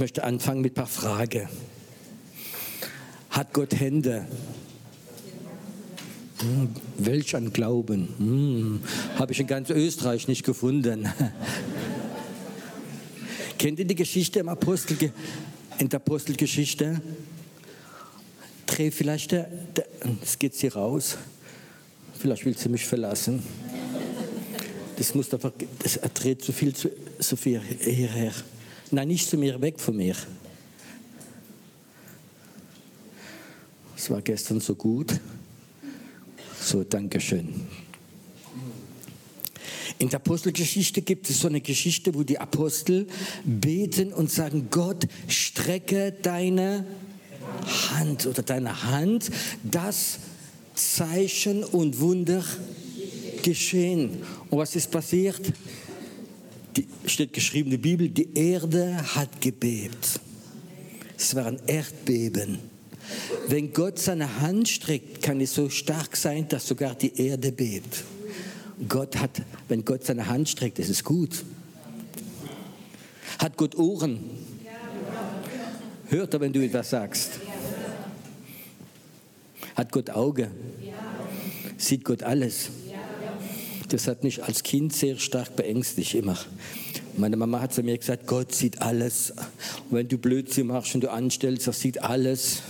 möchte anfangen mit ein paar Fragen. Hat Gott Hände? Hm, welch ein Glauben. Hm, Habe ich in ganz Österreich nicht gefunden. Kennt ihr die Geschichte im Apostel, in der Apostelgeschichte? Dreh vielleicht, der, der, jetzt geht sie raus. Vielleicht will sie mich verlassen. Das muss einfach, das, dreht zu viel, zu, zu viel hierher. Nein, nicht zu mir, weg von mir. Es war gestern so gut. So, Dankeschön. In der Apostelgeschichte gibt es so eine Geschichte, wo die Apostel beten und sagen, Gott, strecke deine Hand oder deine Hand, das Zeichen und Wunder geschehen. Und was ist passiert? Die, steht geschrieben in der Bibel, die Erde hat gebebt. Es war ein Erdbeben. Wenn Gott seine Hand streckt, kann es so stark sein, dass sogar die Erde bebt. Gott hat, wenn Gott seine Hand streckt, ist es gut. Hat Gott Ohren? Hört er, wenn du etwas sagst? Hat Gott Auge? Sieht Gott alles? Das hat mich als Kind sehr stark beängstigt immer. Meine Mama hat zu mir gesagt, Gott sieht alles. Und wenn du Blödsinn machst und du anstellst, er sieht alles.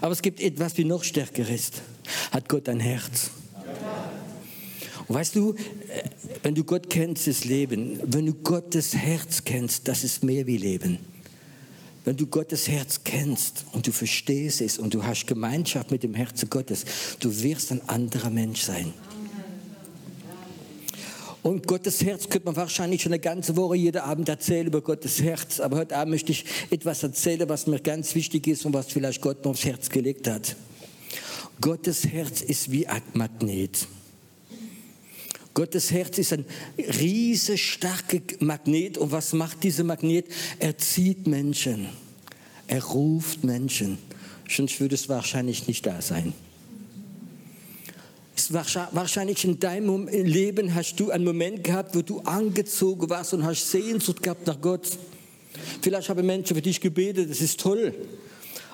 Aber es gibt etwas, wie noch stärker ist. Hat Gott ein Herz? Und weißt du, wenn du Gott kennst, ist Leben. Wenn du Gottes Herz kennst, das ist mehr wie Leben. Wenn du Gottes Herz kennst und du verstehst es und du hast Gemeinschaft mit dem Herzen Gottes, du wirst ein anderer Mensch sein. Und Gottes Herz könnte man wahrscheinlich schon eine ganze Woche jeden Abend erzählen über Gottes Herz. Aber heute Abend möchte ich etwas erzählen, was mir ganz wichtig ist und was vielleicht Gott mir aufs Herz gelegt hat. Gottes Herz ist wie ein Magnet. Gottes Herz ist ein riesig starker Magnet. Und was macht dieser Magnet? Er zieht Menschen. Er ruft Menschen. Sonst würde es wahrscheinlich nicht da sein. Wahrscheinlich in deinem Leben hast du einen Moment gehabt, wo du angezogen warst und hast Sehnsucht gehabt nach Gott. Vielleicht haben Menschen für dich gebetet, das ist toll.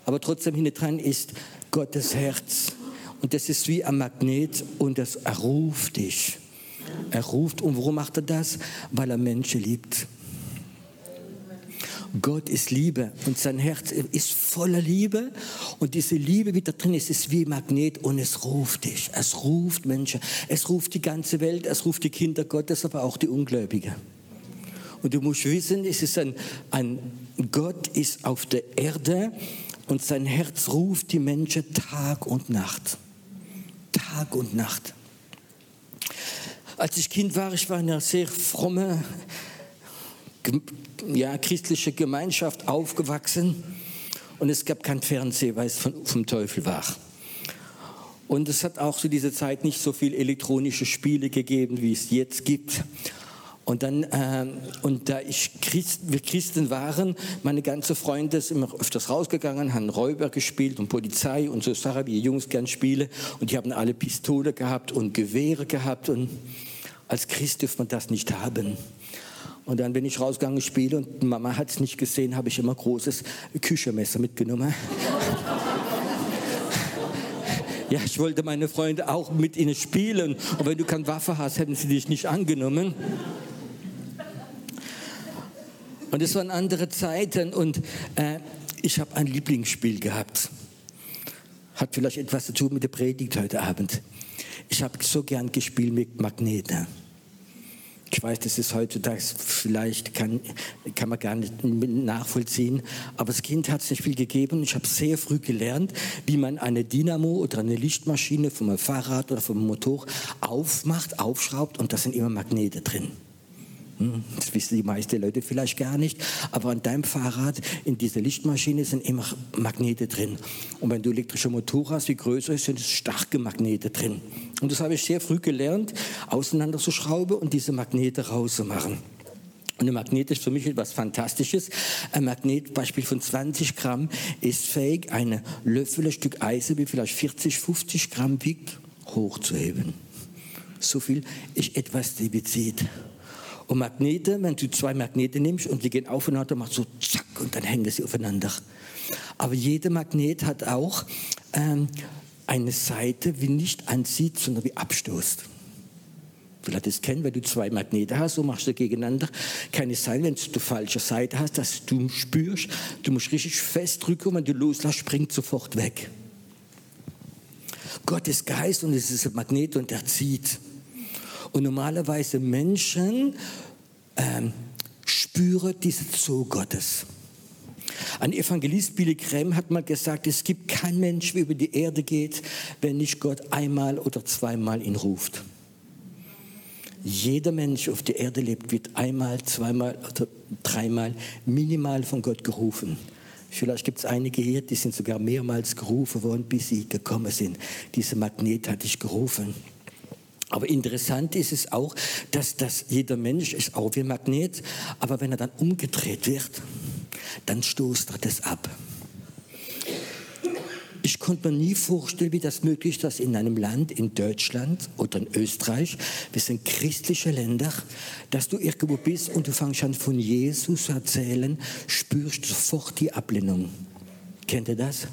Aber trotzdem hinten dran ist Gottes Herz. Und das ist wie ein Magnet und das erruft dich. Er ruft. Und warum macht er das? Weil er Menschen liebt. Gott ist Liebe und sein Herz ist voller Liebe und diese Liebe, die da drin ist, ist wie Magnet und es ruft dich. Es ruft Menschen. Es ruft die ganze Welt. Es ruft die Kinder Gottes, aber auch die Ungläubigen. Und du musst wissen, es ist ein, ein Gott ist auf der Erde und sein Herz ruft die Menschen Tag und Nacht. Tag und Nacht. Als ich Kind war, ich war in einer sehr fromme, ja, christliche Gemeinschaft aufgewachsen und es gab kein Fernsehen, weil es von, vom Teufel war. Und es hat auch zu dieser Zeit nicht so viel elektronische Spiele gegeben, wie es jetzt gibt. Und dann, äh, und da ich Christ, wir Christen waren, meine ganze Freunde sind immer öfters rausgegangen, haben Räuber gespielt und Polizei und so Sachen, wie die Jungs gern spielen. Und die haben alle Pistole gehabt und Gewehre gehabt und als Christ dürfte man das nicht haben. Und dann bin ich rausgegangen, spiele und Mama hat es nicht gesehen, habe ich immer großes Küchermesser mitgenommen. ja, ich wollte meine Freunde auch mit ihnen spielen. Und wenn du keine Waffe hast, hätten sie dich nicht angenommen. Und es waren andere Zeiten und äh, ich habe ein Lieblingsspiel gehabt. Hat vielleicht etwas zu tun mit der Predigt heute Abend. Ich habe so gern gespielt mit Magneten. Ich weiß, das ist heutzutage vielleicht kann, kann man gar nicht nachvollziehen, aber das Kind hat es nicht viel gegeben. Ich habe sehr früh gelernt, wie man eine Dynamo oder eine Lichtmaschine vom Fahrrad oder vom Motor aufmacht, aufschraubt und da sind immer Magnete drin. Hm, das wissen die meisten Leute vielleicht gar nicht, aber an deinem Fahrrad in dieser Lichtmaschine sind immer Magnete drin. Und wenn du elektrische Motor hast, wie größer ist, sind starke Magnete drin. Und das habe ich sehr früh gelernt, auseinanderzuschrauben und diese Magnete rauszumachen. Und ein Magnet ist für mich etwas Fantastisches. Ein Magnet, Beispiel von 20 Gramm, ist fähig, eine Löffel, ein Stück Eisen, wie vielleicht 40, 50 Gramm wiegt, hochzuheben. So viel ist etwas, die bezieht. Und Magnete, wenn du zwei Magnete nimmst und die gehen aufeinander, machst so zack und dann hängen sie aufeinander. Aber jeder Magnet hat auch ähm, eine Seite, wie nicht anzieht, sondern wie abstoßt. Vielleicht das kennen, wenn du zwei Magnete hast, so machst du gegeneinander. Keine Seite, wenn du die falsche Seite hast, dass du spürst, du musst richtig fest drücken und wenn du loslässt, springt sofort weg. Gott ist Geist und es ist ein Magnet und er zieht. Und normalerweise Menschen ähm, spüren diesen Zoo Gottes. Ein Evangelist Billy Graham hat mal gesagt, es gibt kein Mensch, der über die Erde geht, wenn nicht Gott einmal oder zweimal ihn ruft. Jeder Mensch auf der Erde lebt, wird einmal, zweimal oder dreimal minimal von Gott gerufen. Vielleicht gibt es einige hier, die sind sogar mehrmals gerufen worden, bis sie gekommen sind. Dieser Magnet hat dich gerufen. Aber interessant ist es auch, dass das jeder Mensch ist auch wie ein Magnet, aber wenn er dann umgedreht wird, dann stoßt er das ab. Ich konnte mir nie vorstellen, wie das möglich ist, dass in einem Land, in Deutschland oder in Österreich, wir sind christliche Länder, dass du irgendwo bist und du fängst an von Jesus zu erzählen, spürst sofort die Ablehnung. Kennt ihr das?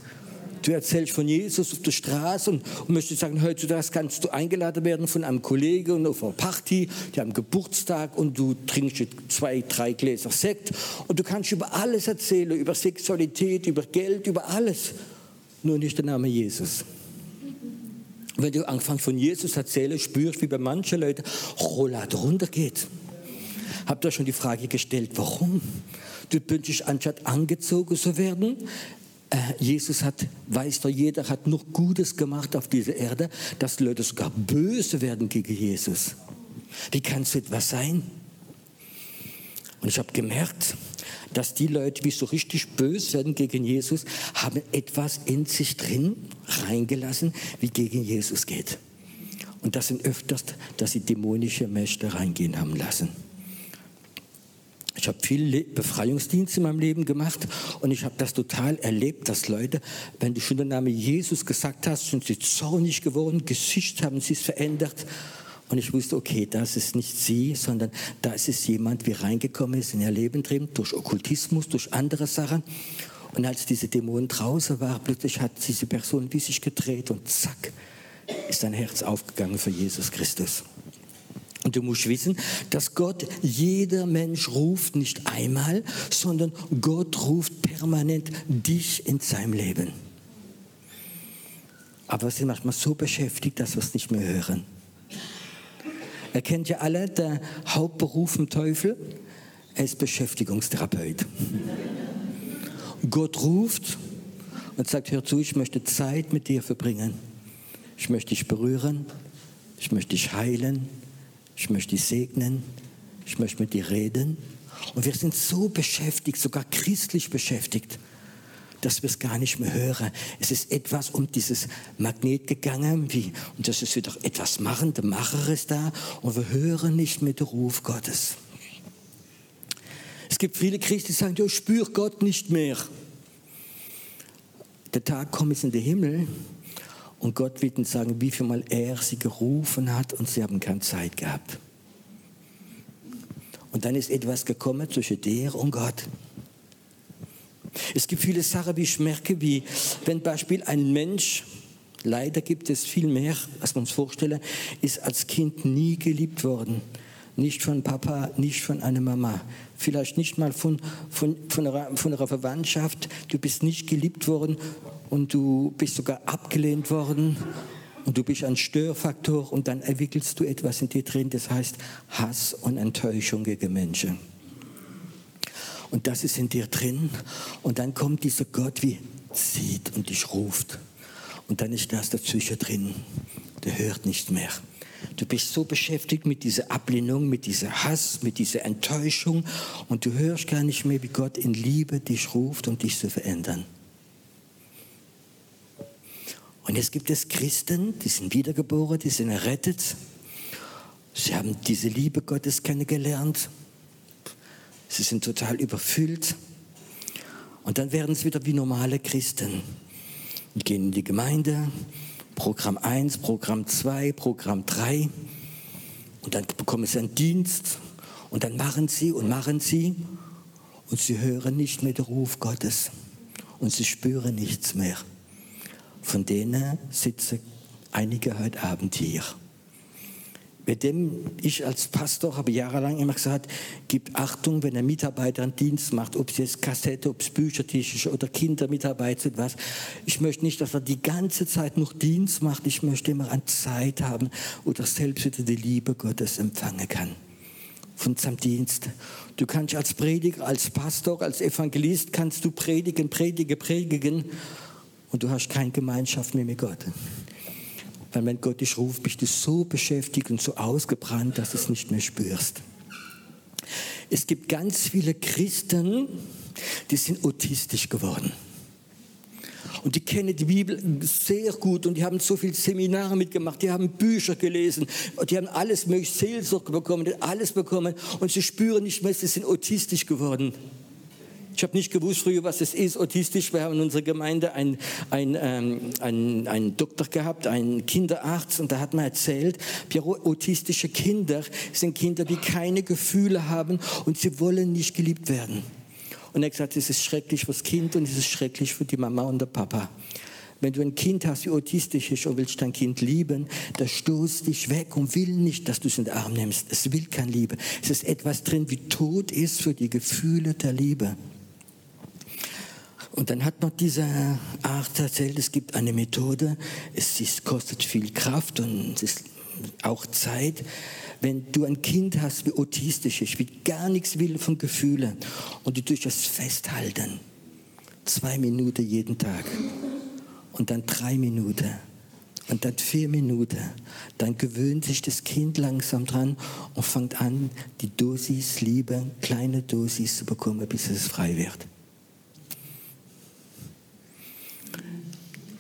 Du erzählst von Jesus auf der Straße und, und möchtest sagen, heutzutage kannst du eingeladen werden von einem Kollegen und auf einer Party, die haben Geburtstag und du trinkst zwei, drei Gläser Sekt und du kannst über alles erzählen, über Sexualität, über Geld, über alles, nur nicht der Name Jesus. Wenn du anfängst von Jesus erzählen, spürst, wie bei manchen Leuten Rollade runtergeht. Habt ihr schon die Frage gestellt, warum? Du wünschst anstatt angezogen zu werden, Jesus hat, weiß doch jeder, hat noch Gutes gemacht auf dieser Erde, dass Leute sogar böse werden gegen Jesus. Wie kann so etwas sein? Und ich habe gemerkt, dass die Leute, die so richtig böse werden gegen Jesus, haben etwas in sich drin reingelassen, wie gegen Jesus geht. Und das sind öfters, dass sie dämonische Mächte reingehen haben lassen. Ich habe viel Befreiungsdienst in meinem Leben gemacht und ich habe das total erlebt, dass Leute, wenn du schon den Namen Jesus gesagt hast, sind sie zornig geworden, Gesicht haben sie es verändert. Und ich wusste, okay, das ist nicht sie, sondern da ist jemand, wie reingekommen ist in ihr Leben drin, durch Okkultismus, durch andere Sachen. Und als diese Dämonen draußen war, plötzlich hat diese Person wie sich gedreht und zack, ist sein Herz aufgegangen für Jesus Christus. Und du musst wissen, dass Gott jeder Mensch ruft nicht einmal, sondern Gott ruft permanent dich in seinem Leben. Aber wir sind manchmal so beschäftigt, dass wir es nicht mehr hören. Er kennt ja alle der Hauptberuf im Teufel. Er ist Beschäftigungstherapeut. Gott ruft und sagt, hör zu, ich möchte Zeit mit dir verbringen. Ich möchte dich berühren. Ich möchte dich heilen ich möchte dich segnen, ich möchte mit dir reden. Und wir sind so beschäftigt, sogar christlich beschäftigt, dass wir es gar nicht mehr hören. Es ist etwas um dieses Magnet gegangen, wie, und das ist wieder etwas machen, der Macher ist da, und wir hören nicht mehr den Ruf Gottes. Es gibt viele Christen, die sagen, ich spüre Gott nicht mehr. Der Tag kommt in den Himmel und Gott wird ihnen sagen, wie viel Mal er sie gerufen hat und sie haben keine Zeit gehabt. Und dann ist etwas gekommen zwischen dir und Gott. Es gibt viele Sachen, wie ich merke, wie wenn Beispiel ein Mensch, leider gibt es viel mehr, als man uns vorstellen, ist als Kind nie geliebt worden. Nicht von Papa, nicht von einer Mama. Vielleicht nicht mal von, von, von, einer, von einer Verwandtschaft. Du bist nicht geliebt worden und du bist sogar abgelehnt worden und du bist ein Störfaktor und dann entwickelst du etwas in dir drin, das heißt Hass und Enttäuschung gegen Menschen. Und das ist in dir drin und dann kommt dieser Gott wie zieht und dich ruft und dann ist das dazwischen drin. Der hört nicht mehr. Du bist so beschäftigt mit dieser Ablehnung, mit dieser Hass, mit dieser Enttäuschung und du hörst gar nicht mehr, wie Gott in Liebe dich ruft, um dich zu verändern. Und jetzt gibt es Christen, die sind wiedergeboren, die sind errettet. Sie haben diese Liebe Gottes kennengelernt. Sie sind total überfüllt. Und dann werden sie wieder wie normale Christen. Die gehen in die Gemeinde, Programm 1, Programm 2, Programm 3. Und dann bekommen sie einen Dienst Und dann machen sie und machen sie und sie hören nicht mehr den Ruf Gottes und sie spüren nichts mehr. Von denen sitzen einige heute Abend hier. Mit dem ich als Pastor habe jahrelang immer gesagt, gib Achtung, wenn ein Mitarbeiter einen Dienst macht, ob es jetzt Kassette, ob es Büchertisch ist oder Kindermitarbeit oder was. Ich möchte nicht, dass er die ganze Zeit noch Dienst macht. Ich möchte immer eine Zeit haben, wo er selbst wieder die Liebe Gottes empfangen kann. Von seinem Dienst. Du kannst als Prediger, als Pastor, als Evangelist kannst du predigen, predigen, predigen und du hast keine Gemeinschaft mehr mit Gott. Weil wenn Gott dich ruft, bist du so beschäftigt und so ausgebrannt, dass du es nicht mehr spürst. Es gibt ganz viele Christen, die sind autistisch geworden. Und die kennen die Bibel sehr gut und die haben so viele Seminare mitgemacht, die haben Bücher gelesen, die haben alles mögliche Seelsorge bekommen, alles bekommen und sie spüren nicht mehr, sie sind autistisch geworden. Ich habe nicht gewusst früher, was es ist, autistisch. Wir haben in unserer Gemeinde einen, einen, ähm, einen Doktor gehabt, einen Kinderarzt, und da hat man erzählt, autistische Kinder sind Kinder, die keine Gefühle haben und sie wollen nicht geliebt werden. Und er hat gesagt, es ist schrecklich für das Kind und es ist schrecklich für die Mama und der Papa. Wenn du ein Kind hast, die autistisch ist und willst dein Kind lieben, das stoßt dich weg und will nicht, dass du es in den Arm nimmst. Es will keine Liebe. Es ist etwas drin, wie tot ist für die Gefühle der Liebe. Und dann hat noch dieser Arzt erzählt, es gibt eine Methode, es ist, kostet viel Kraft und es ist auch Zeit. Wenn du ein Kind hast, wie autistisch ist, wie gar nichts will von Gefühlen. Und du durch das Festhalten, zwei Minuten jeden Tag. Und dann drei Minuten. Und dann vier Minuten, dann gewöhnt sich das Kind langsam dran und fängt an, die Dosis Liebe, kleine Dosis zu bekommen, bis es frei wird.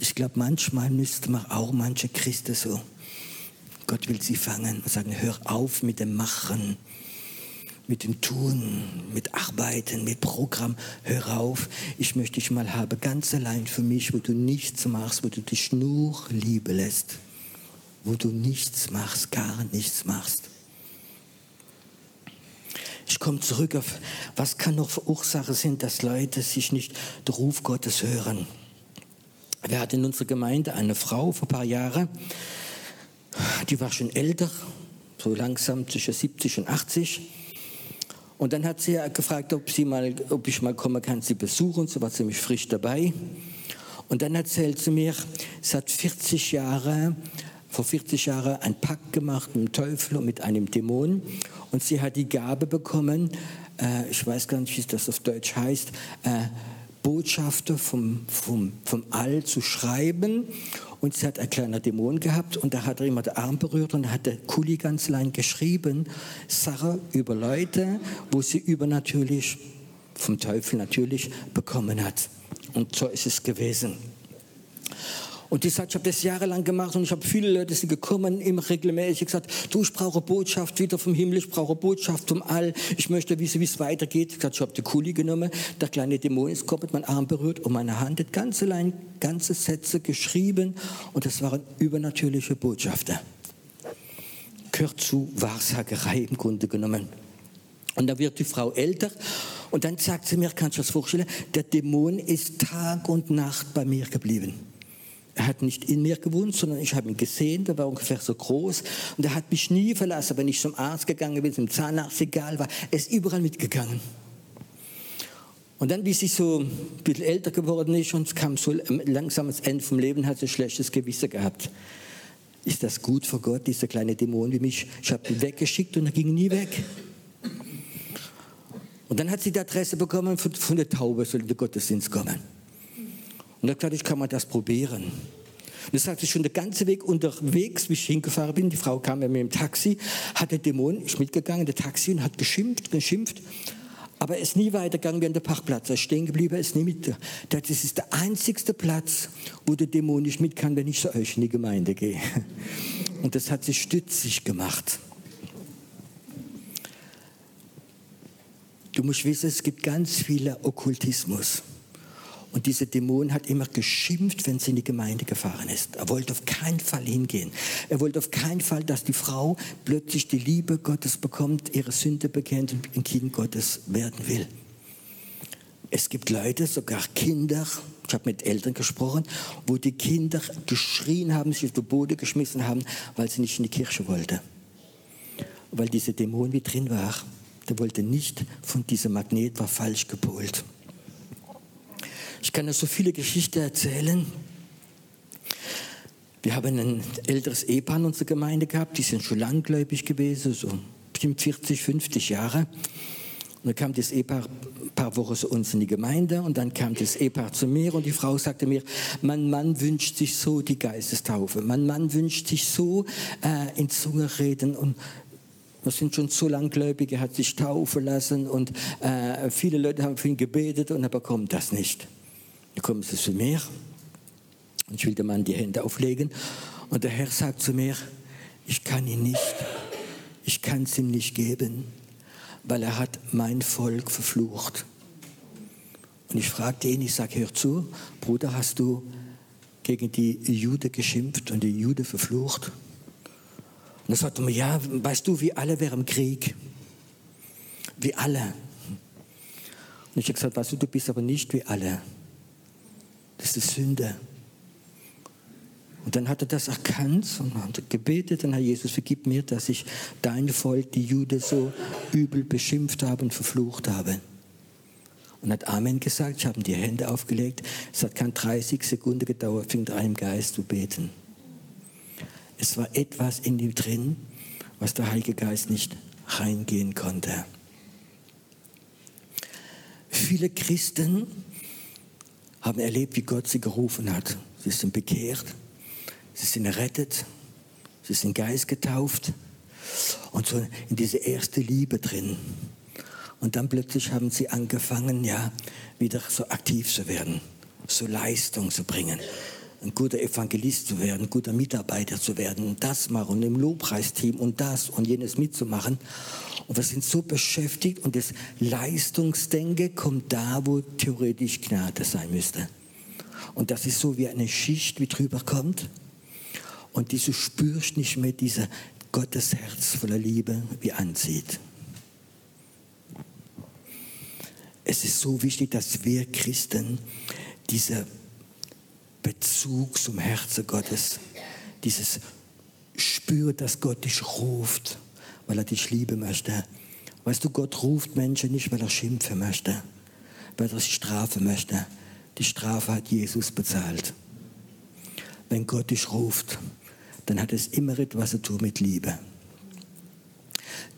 Ich glaube, manchmal müsste man auch manche Christen so. Gott will sie fangen und sagen, hör auf mit dem Machen, mit dem Tun, mit Arbeiten, mit Programm. Hör auf, ich möchte dich mal haben, ganz allein für mich, wo du nichts machst, wo du dich nur Liebe lässt, wo du nichts machst, gar nichts machst. Ich komme zurück auf, was kann noch Ursache sein, dass Leute sich nicht den Ruf Gottes hören. Wir hatten in unserer Gemeinde eine Frau vor ein paar Jahren, die war schon älter, so langsam zwischen 70 und 80. Und dann hat sie gefragt, ob, sie mal, ob ich mal kommen kann, sie besuchen. Sie war ziemlich frisch dabei. Und dann erzählt sie mir, sie hat 40 Jahre, vor 40 Jahren einen Pakt gemacht mit dem Teufel und mit einem Dämon. Und sie hat die Gabe bekommen, äh, ich weiß gar nicht, wie das auf Deutsch heißt, äh, Botschaften vom, vom, vom All zu schreiben. Und sie hat ein kleiner Dämon gehabt und da hat er immer den Arm berührt und hat der Kuli ganz allein geschrieben, Sachen über Leute, wo sie übernatürlich, vom Teufel natürlich, bekommen hat. Und so ist es gewesen. Und die sagt, ich habe das jahrelang gemacht und ich habe viele Leute, sind gekommen, immer regelmäßig gesagt, du, ich brauche Botschaft wieder vom Himmel, ich brauche Botschaft vom All, ich möchte wissen, wie es weitergeht. Ich, ich habe die Kuli genommen, der kleine Dämon ist gekommen, mein Arm berührt und meine Hand hat ganz allein ganze Sätze geschrieben und das waren übernatürliche Botschaften. Gehört zu Wahrsagerei im Grunde genommen. Und da wird die Frau älter und dann sagt sie mir, kannst du das vorstellen, der Dämon ist Tag und Nacht bei mir geblieben. Er hat nicht in mir gewohnt, sondern ich habe ihn gesehen, der war ungefähr so groß und er hat mich nie verlassen, wenn ich zum Arzt gegangen bin, zum Zahnarzt, egal war, er ist überall mitgegangen. Und dann, wie sie so ein bisschen älter geworden ist und es kam so langsam das Ende vom Leben, hat sie ein schlechtes Gewissen gehabt. Ist das gut für Gott, dieser kleine Dämon wie mich? Ich habe ihn weggeschickt und er ging nie weg. Und dann hat sie die Adresse bekommen von, von der Taube, soll in den Gottesdienst kommen. Und ich kann mal das probieren. Und das sagte ich schon den ganzen Weg unterwegs, wie ich hingefahren bin. Die Frau kam ja mit dem Taxi, hat der Dämon, ist mitgegangen, der Taxi, und hat geschimpft, geschimpft. Aber er ist nie weitergegangen wie an der Parkplatz. Er ist stehen geblieben, er ist nie mit. Das ist der einzigste Platz, wo der Dämon nicht mit kann, wenn ich zu euch in die Gemeinde gehe. Und das hat sich stützig gemacht. Du musst wissen, es gibt ganz viele Okkultismus. Und dieser Dämon hat immer geschimpft, wenn sie in die Gemeinde gefahren ist. Er wollte auf keinen Fall hingehen. Er wollte auf keinen Fall, dass die Frau plötzlich die Liebe Gottes bekommt, ihre Sünde bekennt und ein Kind Gottes werden will. Es gibt Leute, sogar Kinder, ich habe mit Eltern gesprochen, wo die Kinder geschrien haben, sich auf die Boden geschmissen haben, weil sie nicht in die Kirche wollten. Weil dieser Dämon wie drin war. Der wollte nicht von diesem Magnet, war falsch gepolt. Ich kann euch so viele Geschichten erzählen. Wir haben ein älteres Ehepaar in unserer Gemeinde gehabt, die sind schon langgläubig gewesen, so bestimmt 40, 50 Jahre. Und dann kam das Ehepaar ein paar Wochen zu uns in die Gemeinde und dann kam das Ehepaar zu mir und die Frau sagte mir, mein Mann wünscht sich so die Geistestaufe, mein Mann wünscht sich so äh, in Zunge reden und wir sind schon so langgläubig, er hat sich taufen lassen und äh, viele Leute haben für ihn gebetet und er bekommt das nicht. Kommen sie zu mir und ich will dem Mann die Hände auflegen und der Herr sagt zu mir, ich kann ihn nicht, ich kann es ihm nicht geben, weil er hat mein Volk verflucht. Und ich fragte ihn, ich sage, hör zu, Bruder, hast du gegen die Jude geschimpft und die Jude verflucht? Und er sagte mir, ja, weißt du, wir alle wären im Krieg. Wie alle. Und ich habe gesagt, weißt du, du bist aber nicht wie alle. Das ist Sünde. Und dann hat er das erkannt und hat gebetet, dann Herr Jesus, vergib mir, dass ich dein Volk, die Jude, so übel beschimpft habe und verflucht habe. Und hat Amen gesagt, ich habe ihm die Hände aufgelegt. Es hat keine 30 Sekunden gedauert, fing im Geist zu beten. Es war etwas in ihm drin, was der Heilige Geist nicht reingehen konnte. Viele Christen haben erlebt, wie Gott sie gerufen hat. Sie sind bekehrt, sie sind errettet, sie sind Geist getauft und so in diese erste Liebe drin. Und dann plötzlich haben sie angefangen, ja, wieder so aktiv zu werden, so Leistung zu bringen ein guter Evangelist zu werden, ein guter Mitarbeiter zu werden das machen und im Lobpreisteam und das und jenes mitzumachen. Und wir sind so beschäftigt und das Leistungsdenke kommt da, wo theoretisch Gnade sein müsste. Und das ist so wie eine Schicht, wie drüber kommt. Und diese spürst nicht mehr dieser Gottes Herz voller Liebe, wie anzieht. Es ist so wichtig, dass wir Christen diese Bezug zum Herzen Gottes. Dieses Spür, dass Gott dich ruft, weil er dich lieben möchte. Weißt du, Gott ruft Menschen nicht, weil er schimpfen möchte, weil er sie strafen möchte. Die Strafe hat Jesus bezahlt. Wenn Gott dich ruft, dann hat es immer etwas zu tun mit Liebe.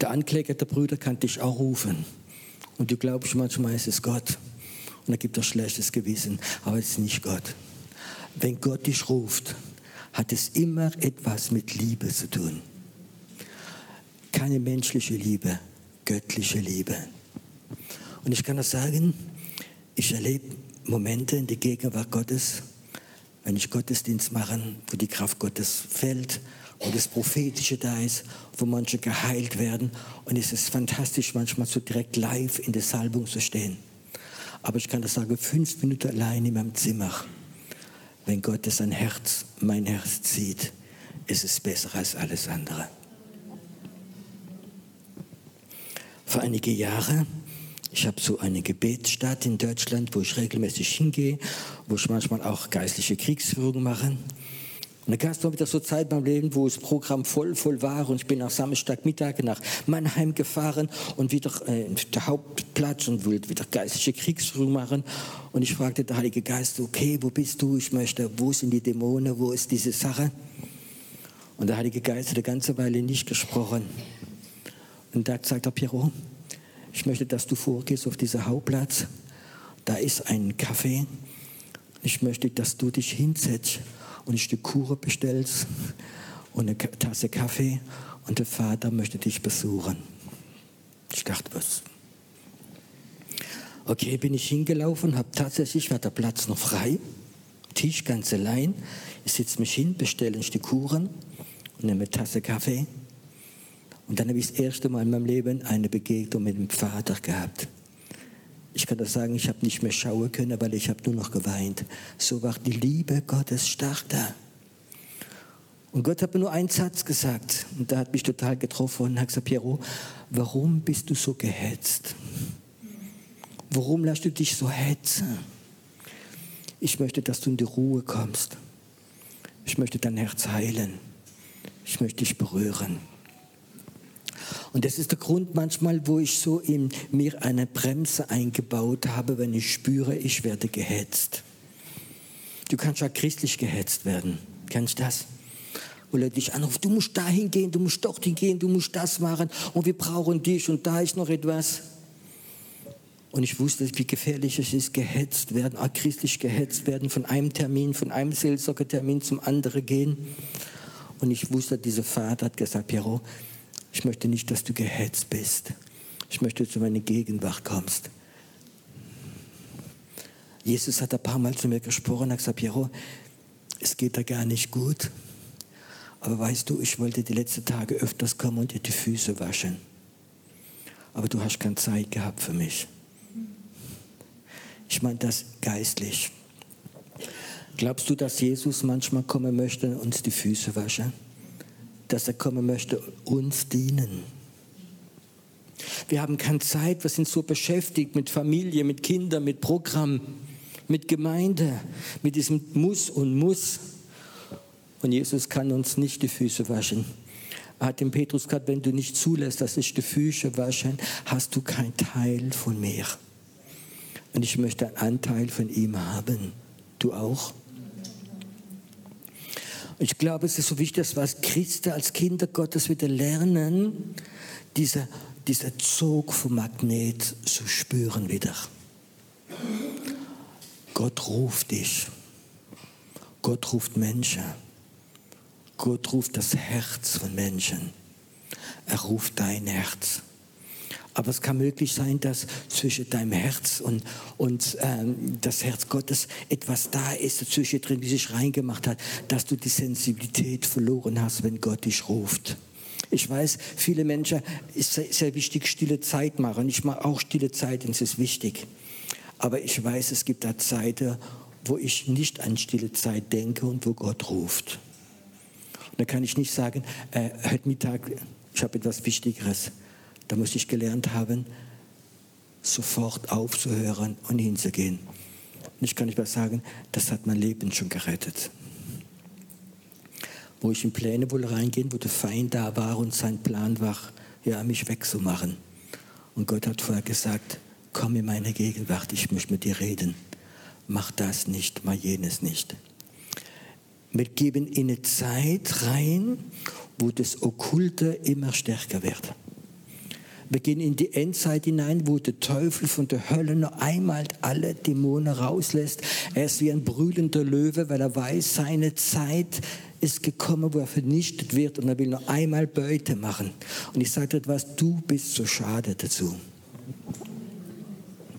Der Ankläger der Brüder kann dich auch rufen. Und du glaubst manchmal, es ist Gott. Und er gibt dir schlechtes Gewissen. Aber es ist nicht Gott wenn Gott dich ruft, hat es immer etwas mit Liebe zu tun. Keine menschliche Liebe, göttliche Liebe. Und ich kann das sagen, ich erlebe Momente in der Gegenwart Gottes, wenn ich Gottesdienst mache, wo die Kraft Gottes fällt, wo das Prophetische da ist, wo manche geheilt werden. Und es ist fantastisch, manchmal so direkt live in der Salbung zu stehen. Aber ich kann das sagen, fünf Minuten allein in meinem Zimmer wenn Gott sein Herz, mein Herz zieht, ist es besser als alles andere. Vor einige Jahre, ich habe so eine Gebetsstadt in Deutschland, wo ich regelmäßig hingehe, wo ich manchmal auch geistliche Kriegsführung mache. Und dann gab es noch wieder so Zeit beim Leben, wo das Programm voll, voll war und ich bin am Samstagmittag nach Mannheim gefahren und wieder äh, der Hauptplatz und wollte wieder geistliche Kriegsführung machen. Und ich fragte der Heilige Geist, okay, wo bist du? Ich möchte, wo sind die Dämonen? Wo ist diese Sache? Und der Heilige Geist hat eine ganze Weile nicht gesprochen. Und da sagt er, Piero, ich möchte, dass du vorgehst auf diesen Hauptplatz. Da ist ein Café. Ich möchte, dass du dich hinsetzt und ein Stück Kuchen bestellst und eine Tasse Kaffee und der Vater möchte dich besuchen. Ich dachte, was? Okay, bin ich hingelaufen, habe tatsächlich, war der Platz noch frei, Tisch ganz allein. Ich setze mich hin, bestelle ein Stück Kuchen und nehme eine Tasse Kaffee. Und dann habe ich das erste Mal in meinem Leben eine Begegnung mit dem Vater gehabt. Ich kann das sagen, ich habe nicht mehr schauen können, weil ich habe nur noch geweint. So war die Liebe Gottes stark da. Und Gott hat mir nur einen Satz gesagt und der hat mich total getroffen und hat gesagt, Piero, warum bist du so gehetzt? Warum lässt du dich so hetzen? Ich möchte, dass du in die Ruhe kommst. Ich möchte dein Herz heilen. Ich möchte dich berühren. Und das ist der Grund manchmal, wo ich so in mir eine Bremse eingebaut habe, wenn ich spüre, ich werde gehetzt. Du kannst ja christlich gehetzt werden. Kennst du das? Wo Leute dich anrufen, du musst dahin gehen, du musst dorthin gehen, du musst das machen und wir brauchen dich und da ist noch etwas. Und ich wusste, wie gefährlich es ist, gehetzt werden, auch christlich gehetzt werden, von einem Termin, von einem Seelsorgertermin zum anderen gehen. Und ich wusste, dieser Vater hat gesagt, Piero, ich möchte nicht, dass du gehetzt bist. Ich möchte, dass du in meine Gegenwart kommst. Jesus hat ein paar Mal zu mir gesprochen und hat gesagt, Piero, es geht da gar nicht gut. Aber weißt du, ich wollte die letzten Tage öfters kommen und dir die Füße waschen. Aber du hast keine Zeit gehabt für mich. Ich meine das geistlich. Glaubst du, dass Jesus manchmal kommen möchte und uns die Füße waschen? Dass er kommen möchte, uns dienen? Wir haben keine Zeit, wir sind so beschäftigt mit Familie, mit Kindern, mit Programm, mit Gemeinde, mit diesem Muss und Muss. Und Jesus kann uns nicht die Füße waschen. Er hat dem Petrus gesagt, wenn du nicht zulässt, dass ich die Füße wasche, hast du kein Teil von mir. Und ich möchte einen Anteil von ihm haben. Du auch? Ich glaube, es ist so wichtig, dass wir als Christen, als Kinder Gottes wieder lernen, dieser, dieser Zug vom Magnet zu spüren wieder. Gott ruft dich. Gott ruft Menschen. Gott ruft das Herz von Menschen. Er ruft dein Herz. Aber es kann möglich sein, dass zwischen deinem Herz und, und ähm, das Herz Gottes etwas da ist, dazwischen drin, wie sich reingemacht hat, dass du die Sensibilität verloren hast, wenn Gott dich ruft. Ich weiß, viele Menschen ist sehr, sehr wichtig, stille Zeit machen. Ich mache auch stille Zeit, und es ist wichtig. Aber ich weiß, es gibt da Zeiten, wo ich nicht an stille Zeit denke und wo Gott ruft. Und da kann ich nicht sagen, äh, heute Mittag, ich habe etwas Wichtigeres. Da muss ich gelernt haben, sofort aufzuhören und hinzugehen. Und ich kann nicht mehr sagen, das hat mein Leben schon gerettet. Wo ich in Pläne wohl reingehen, wo der Feind da war und sein Plan war, ja, mich wegzumachen. Und Gott hat vorher gesagt, komm in meine Gegenwart, ich möchte mit dir reden. Mach das nicht, mach jenes nicht. Wir geben in eine Zeit rein, wo das Okkulte immer stärker wird. Wir gehen in die Endzeit hinein, wo der Teufel von der Hölle noch einmal alle Dämonen rauslässt. Er ist wie ein brüllender Löwe, weil er weiß, seine Zeit ist gekommen, wo er vernichtet wird und er will noch einmal Beute machen. Und ich sage etwas, du bist so schade dazu.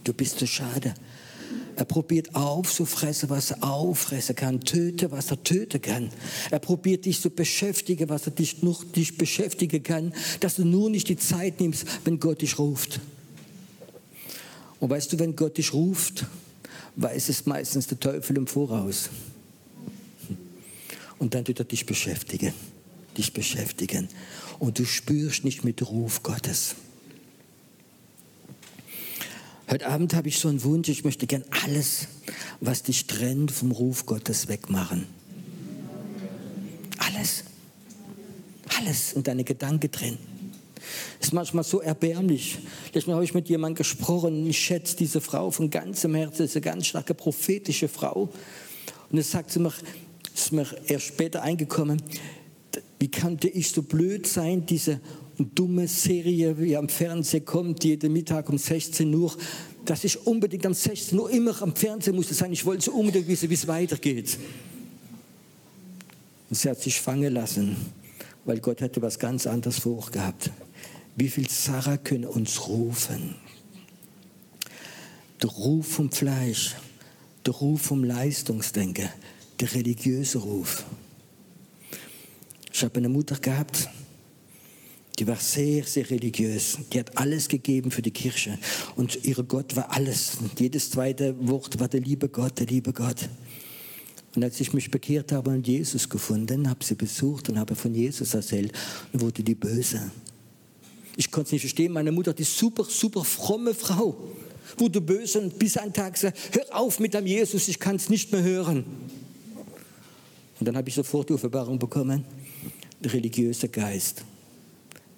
Du bist so schade. Er probiert aufzufressen, was er auffressen kann, töte, was er töten kann. Er probiert dich zu beschäftigen, was er dich noch dich beschäftigen kann, dass du nur nicht die Zeit nimmst, wenn Gott dich ruft. Und weißt du, wenn Gott dich ruft, weiß es meistens der Teufel im Voraus. Und dann wird er dich beschäftigen, dich beschäftigen. Und du spürst nicht mit Ruf Gottes. Heute Abend habe ich so einen Wunsch, ich möchte gern alles, was dich trennt, vom Ruf Gottes wegmachen. Alles. Alles in deine Gedanken drin. Ist manchmal so erbärmlich. Letztes Mal habe ich mit jemandem gesprochen, ich schätze diese Frau von ganzem Herzen, ist eine ganz starke prophetische Frau. Und es sagt sie mir, ist mir erst später eingekommen, wie konnte ich so blöd sein, diese dumme Serie, wie am Fernsehen kommt, jeden Mittag um 16 Uhr, dass ich unbedingt am 16 Uhr immer am Fernsehen musste sein. Ich wollte so unbedingt wissen, wie es weitergeht. Und sie hat sich fangen lassen, weil Gott hätte was ganz anderes vorgehabt. Wie viel Sarah können uns rufen? Der Ruf vom Fleisch, der Ruf vom Leistungsdenken, der religiöse Ruf. Ich habe eine Mutter gehabt, Die war sehr, sehr religiös. Die hat alles gegeben für die Kirche. Und ihr Gott war alles. Jedes zweite Wort war der liebe Gott, der liebe Gott. Und als ich mich bekehrt habe und Jesus gefunden, habe sie besucht und habe von Jesus erzählt, wurde die böse. Ich konnte es nicht verstehen. Meine Mutter, die super, super fromme Frau, wurde böse und bis ein Tag sagte, hör auf mit deinem Jesus, ich kann es nicht mehr hören. Und dann habe ich sofort die Offenbarung bekommen, der religiöse Geist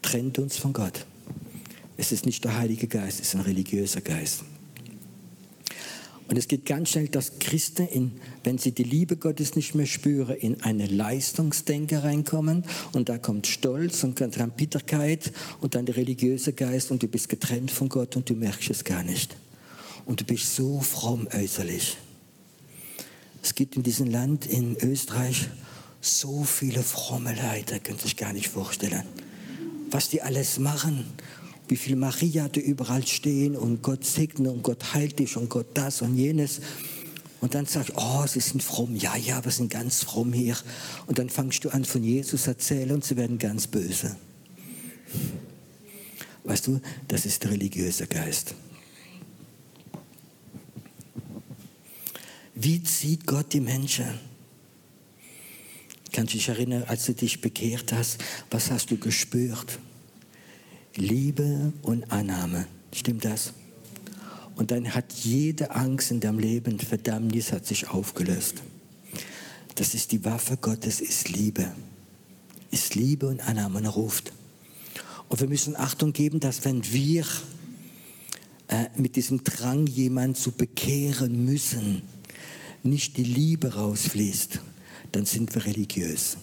trennt uns von Gott. Es ist nicht der Heilige Geist, es ist ein religiöser Geist. Und es geht ganz schnell, dass Christen, in, wenn sie die Liebe Gottes nicht mehr spüren, in eine Leistungsdenke reinkommen. Und da kommt Stolz und dann Bitterkeit und dann der religiöse Geist und du bist getrennt von Gott und du merkst es gar nicht. Und du bist so fromm äußerlich. Es gibt in diesem Land, in Österreich, so viele fromme Leute, könnt ihr sich gar nicht vorstellen. Was die alles machen wie viel Maria da überall stehen und Gott segne und Gott heilt dich und Gott das und jenes. Und dann sagst du, oh, sie sind fromm. Ja, ja, wir sind ganz fromm hier. Und dann fangst du an von Jesus erzählen und sie werden ganz böse. Weißt du, das ist der religiöse Geist. Wie zieht Gott die Menschen? Kannst du dich erinnern, als du dich bekehrt hast, was hast du gespürt? Liebe und Annahme. Stimmt das? Und dann hat jede Angst in deinem Leben, Verdammnis hat sich aufgelöst. Das ist die Waffe Gottes, ist Liebe. Ist Liebe und Annahme und er ruft. Und wir müssen Achtung geben, dass wenn wir äh, mit diesem Drang, jemanden zu bekehren müssen, nicht die Liebe rausfließt, dann sind wir religiös.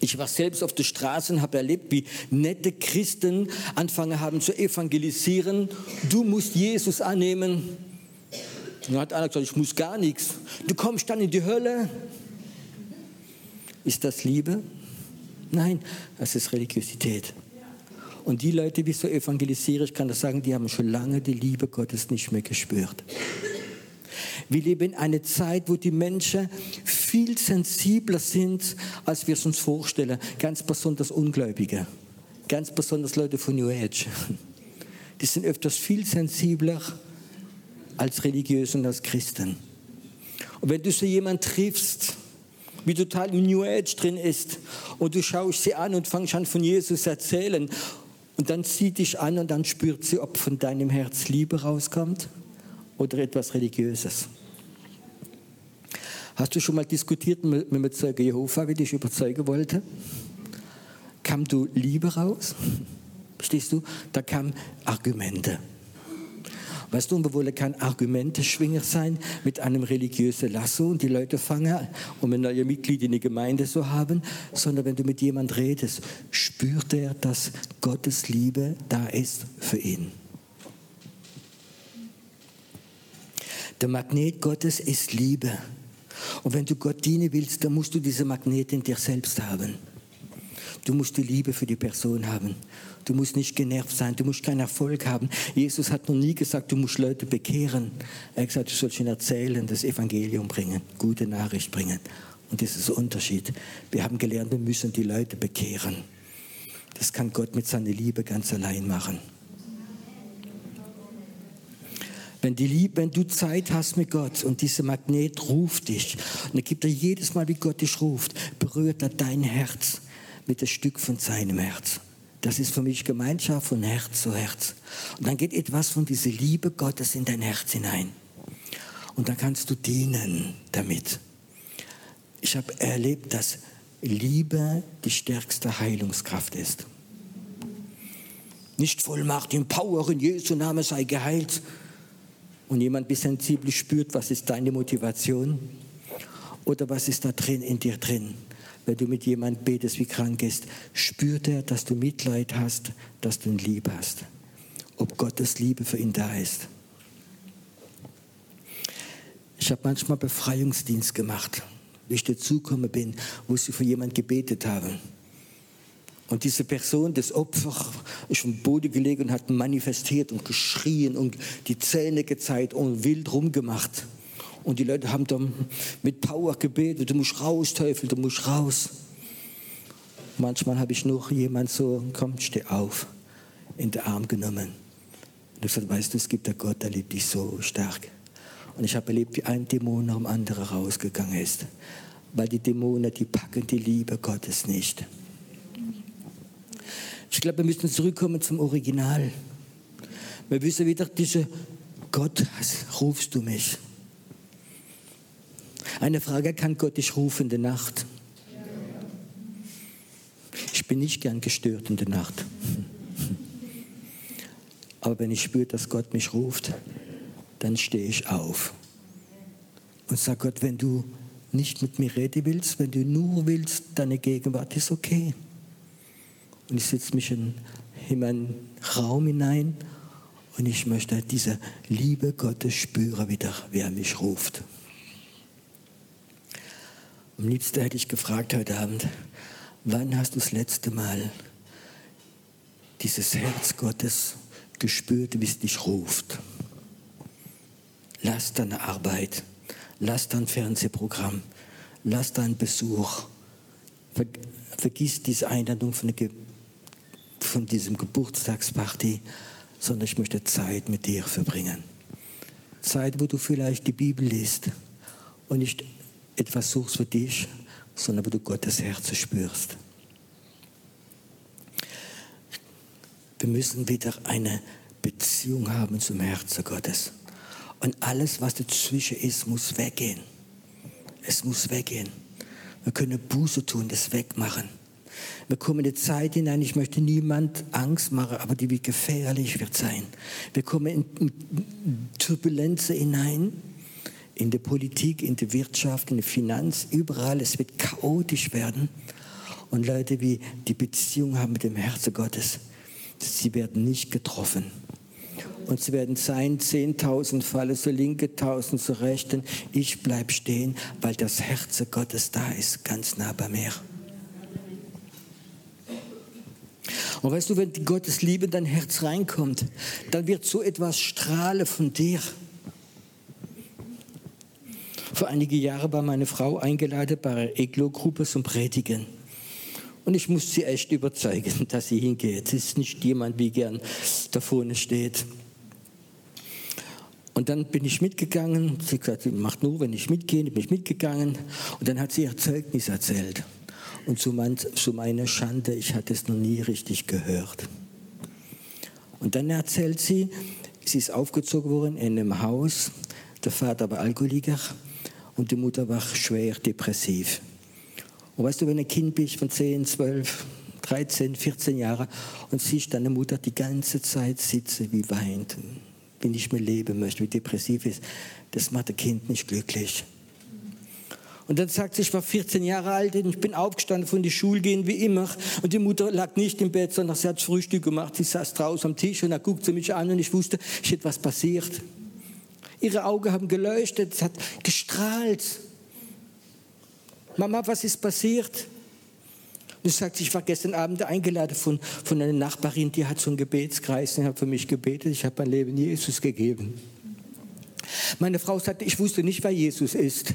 Ich war selbst auf der Straße und habe erlebt, wie nette Christen angefangen haben zu evangelisieren. Du musst Jesus annehmen. Und dann hat einer gesagt, ich muss gar nichts. Du kommst dann in die Hölle. Ist das Liebe? Nein, das ist Religiosität. Und die Leute, die so evangelisieren, ich kann das sagen, die haben schon lange die Liebe Gottes nicht mehr gespürt. Wir leben in einer Zeit, wo die Menschen viel sensibler sind, als wir es uns vorstellen. Ganz besonders Ungläubige. Ganz besonders Leute von New Age. Die sind öfters viel sensibler als Religiöse und als Christen. Und wenn du so jemanden triffst, wie total im New Age drin ist, und du schaust sie an und fangst an von Jesus erzählen, und dann zieht dich an und dann spürt sie, ob von deinem Herz Liebe rauskommt oder etwas Religiöses. Hast du schon mal diskutiert mit, einem Zeuge Jehova, wie dich überzeugen wollte? Kam du Liebe raus? Verstehst du? Da kamen Argumente. Weißt du, wollen kein Argumenteschwinger sein mit einem religiösen Lasso und die Leute fangen, um ein neues Mitglied in die Gemeinde zu haben, sondern wenn du mit jemand redest, spürt er, dass Gottes Liebe da ist für ihn. Der Magnet Gottes ist Liebe. Und wenn du Gott dienen willst, dann musst du diese Magnet in dir selbst haben. Du musst die Liebe für die Person haben. Du musst nicht genervt sein. Du musst keinen Erfolg haben. Jesus hat noch nie gesagt, du musst Leute bekehren. Er hat gesagt, du sollst ihnen erzählen, das Evangelium bringen, gute Nachricht bringen. Und das ist der Unterschied. Wir haben gelernt, wir müssen die Leute bekehren. Das kann Gott mit seiner Liebe ganz allein machen. Wenn, die Liebe, wenn du Zeit hast mit Gott und dieser Magnet ruft dich, und er gibt dir jedes Mal, wie Gott dich ruft, berührt er dein Herz mit einem Stück von seinem Herz. Das ist für mich Gemeinschaft von Herz zu Herz. Und dann geht etwas von dieser Liebe Gottes in dein Herz hinein. Und dann kannst du dienen damit. Ich habe erlebt, dass Liebe die stärkste Heilungskraft ist. Nicht Vollmacht in Power in Jesu Name sei geheilt, und jemand bis sensibel spürt, was ist deine Motivation oder was ist da drin in dir drin. Wenn du mit jemandem betest, wie krank ist, spürt er, dass du Mitleid hast, dass du ihn lieb hast. Ob Gottes Liebe für ihn da ist. Ich habe manchmal Befreiungsdienst gemacht, wie ich dazugekommen bin, wo sie für jemanden gebetet haben. Und diese Person, das Opfer, ist vom Boden gelegen und hat manifestiert und geschrien und die Zähne gezeigt und wild rumgemacht. Und die Leute haben dann mit Power gebetet, du musst raus, Teufel, du musst raus. Manchmal habe ich nur jemand so, komm, steh auf, in den Arm genommen. Und ich gesagt, weißt du, es gibt einen Gott, der liebt dich so stark. Und ich habe erlebt, wie ein Dämon nach dem anderen rausgegangen ist. Weil die Dämonen, die packen die Liebe Gottes nicht. Ich glaube, wir müssen zurückkommen zum Original. Wir wissen wieder diese Gott, rufst du mich? Eine Frage, kann Gott dich rufen in der Nacht? Ich bin nicht gern gestört in der Nacht. Aber wenn ich spüre, dass Gott mich ruft, dann stehe ich auf und sage Gott, wenn du nicht mit mir reden willst, wenn du nur willst, deine Gegenwart ist okay. Und ich setze mich in, in meinen Raum hinein und ich möchte diese Liebe Gottes spüren wieder, wie er mich ruft. Am liebsten hätte ich gefragt heute Abend, wann hast du das letzte Mal dieses Herz Gottes gespürt, wie es dich ruft? Lass deine Arbeit, lass dein Fernsehprogramm, lass deinen Besuch. Vergiss diese Einladung von, von diesem Geburtstagsparty sondern ich möchte Zeit mit dir verbringen. Zeit, wo du vielleicht die Bibel liest und nicht etwas suchst für dich, sondern wo du Gottes Herz spürst. Wir müssen wieder eine Beziehung haben zum Herzen Gottes. Und alles, was dazwischen ist, muss weggehen. Es muss weggehen. Wir können Buße tun, das wegmachen. Wir kommen in eine Zeit hinein, ich möchte niemand Angst machen, aber die wie gefährlich wird sein. Wir kommen in Turbulenzen hinein, in der Politik, in der Wirtschaft, in der Finanz, überall. Es wird chaotisch werden. Und Leute, wie die Beziehung haben mit dem Herzen Gottes, sie werden nicht getroffen. Und sie werden sein, 10.000 Falle zur linke, 1.000 zur rechten. Ich bleibe stehen, weil das Herz Gottes da ist, ganz nah bei mir. Und weißt du, wenn die Gottes Liebe in dein Herz reinkommt, dann wird so etwas strahlen von dir. Vor einige Jahren war meine Frau eingeladen bei einer Eglo-Gruppe zum Predigen. Und ich musste sie echt überzeugen, dass sie hingeht. Es ist nicht jemand, wie gern da vorne steht. Und dann bin ich mitgegangen. Sie hat gesagt, sie macht nur, wenn ich mitgehe. Bin ich mitgegangen. Und dann hat sie ihr Zeugnis erzählt. Und zu, mein, zu meiner Schande, ich hatte es noch nie richtig gehört. Und dann erzählt sie, sie ist aufgezogen worden in einem Haus. Der Vater war Alkoholiker und die Mutter war schwer depressiv. Und weißt du, wenn ein Kind bist von 10, 12, 13, 14 Jahren und siehst deine Mutter die ganze Zeit sitzen, wie weint, wie nicht mehr leben möchte, wie depressiv ist, das macht ein Kind nicht glücklich. Und dann sagt sie, ich war 14 Jahre alt und ich bin aufgestanden von der Schule gehen wie immer. Und die Mutter lag nicht im Bett, sondern sie hat Frühstück gemacht. Sie saß draußen am Tisch und da guckte sie mich an und ich wusste, es ist etwas passiert. Ihre Augen haben geleuchtet, es hat gestrahlt. Mama, was ist passiert? Und sie sagt, ich war gestern Abend eingeladen von, von einer Nachbarin, die hat so einen Gebetskreis und hat für mich gebetet. Ich habe mein Leben Jesus gegeben. Meine Frau sagte, ich wusste nicht, wer Jesus ist,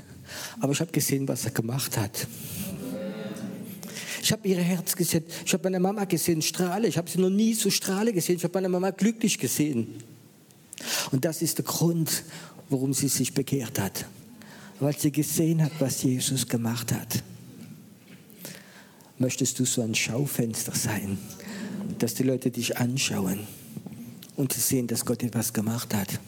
aber ich habe gesehen, was er gemacht hat. Ich habe ihr Herz gesehen. Ich habe meine Mama gesehen, strahle. Ich habe sie noch nie so strahle gesehen. Ich habe meine Mama glücklich gesehen. Und das ist der Grund, warum sie sich bekehrt hat. Weil sie gesehen hat, was Jesus gemacht hat. Möchtest du so ein Schaufenster sein, dass die Leute dich anschauen und sehen, dass Gott etwas gemacht hat?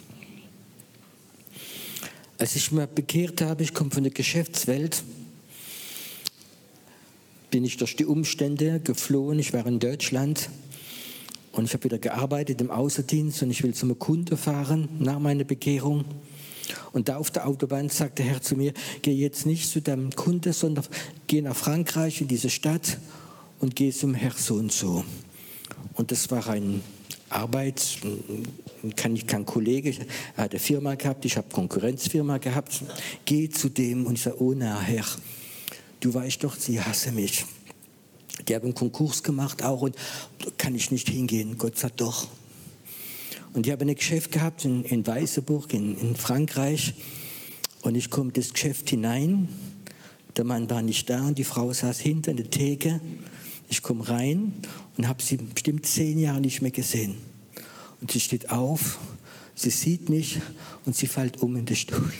Als ich mich bekehrt habe, ich komme von der Geschäftswelt, bin ich durch die Umstände geflohen. Ich war in Deutschland und ich habe wieder gearbeitet im Außendienst und ich will zum Kunde fahren nach meiner Bekehrung. Und da auf der Autobahn sagt der Herr zu mir, geh jetzt nicht zu deinem Kunde, sondern geh nach Frankreich in diese Stadt und geh zum Herr so und so. Und das war ein Arbeit, kann ich kein Kollege, eine Firma gehabt, ich habe Konkurrenzfirma gehabt, geh zu dem und ich sage, oh na Herr, du weißt doch, sie hasse mich. Die haben einen Konkurs gemacht auch und kann ich nicht hingehen. Gott sagt doch. Und ich habe ein Geschäft gehabt in, in Weißeburg in, in Frankreich und ich komme das Geschäft hinein. Der Mann war nicht da und die Frau saß hinter der Theke Ich komme rein und habe sie bestimmt zehn Jahre nicht mehr gesehen. Und sie steht auf, sie sieht mich und sie fällt um in den Stuhl.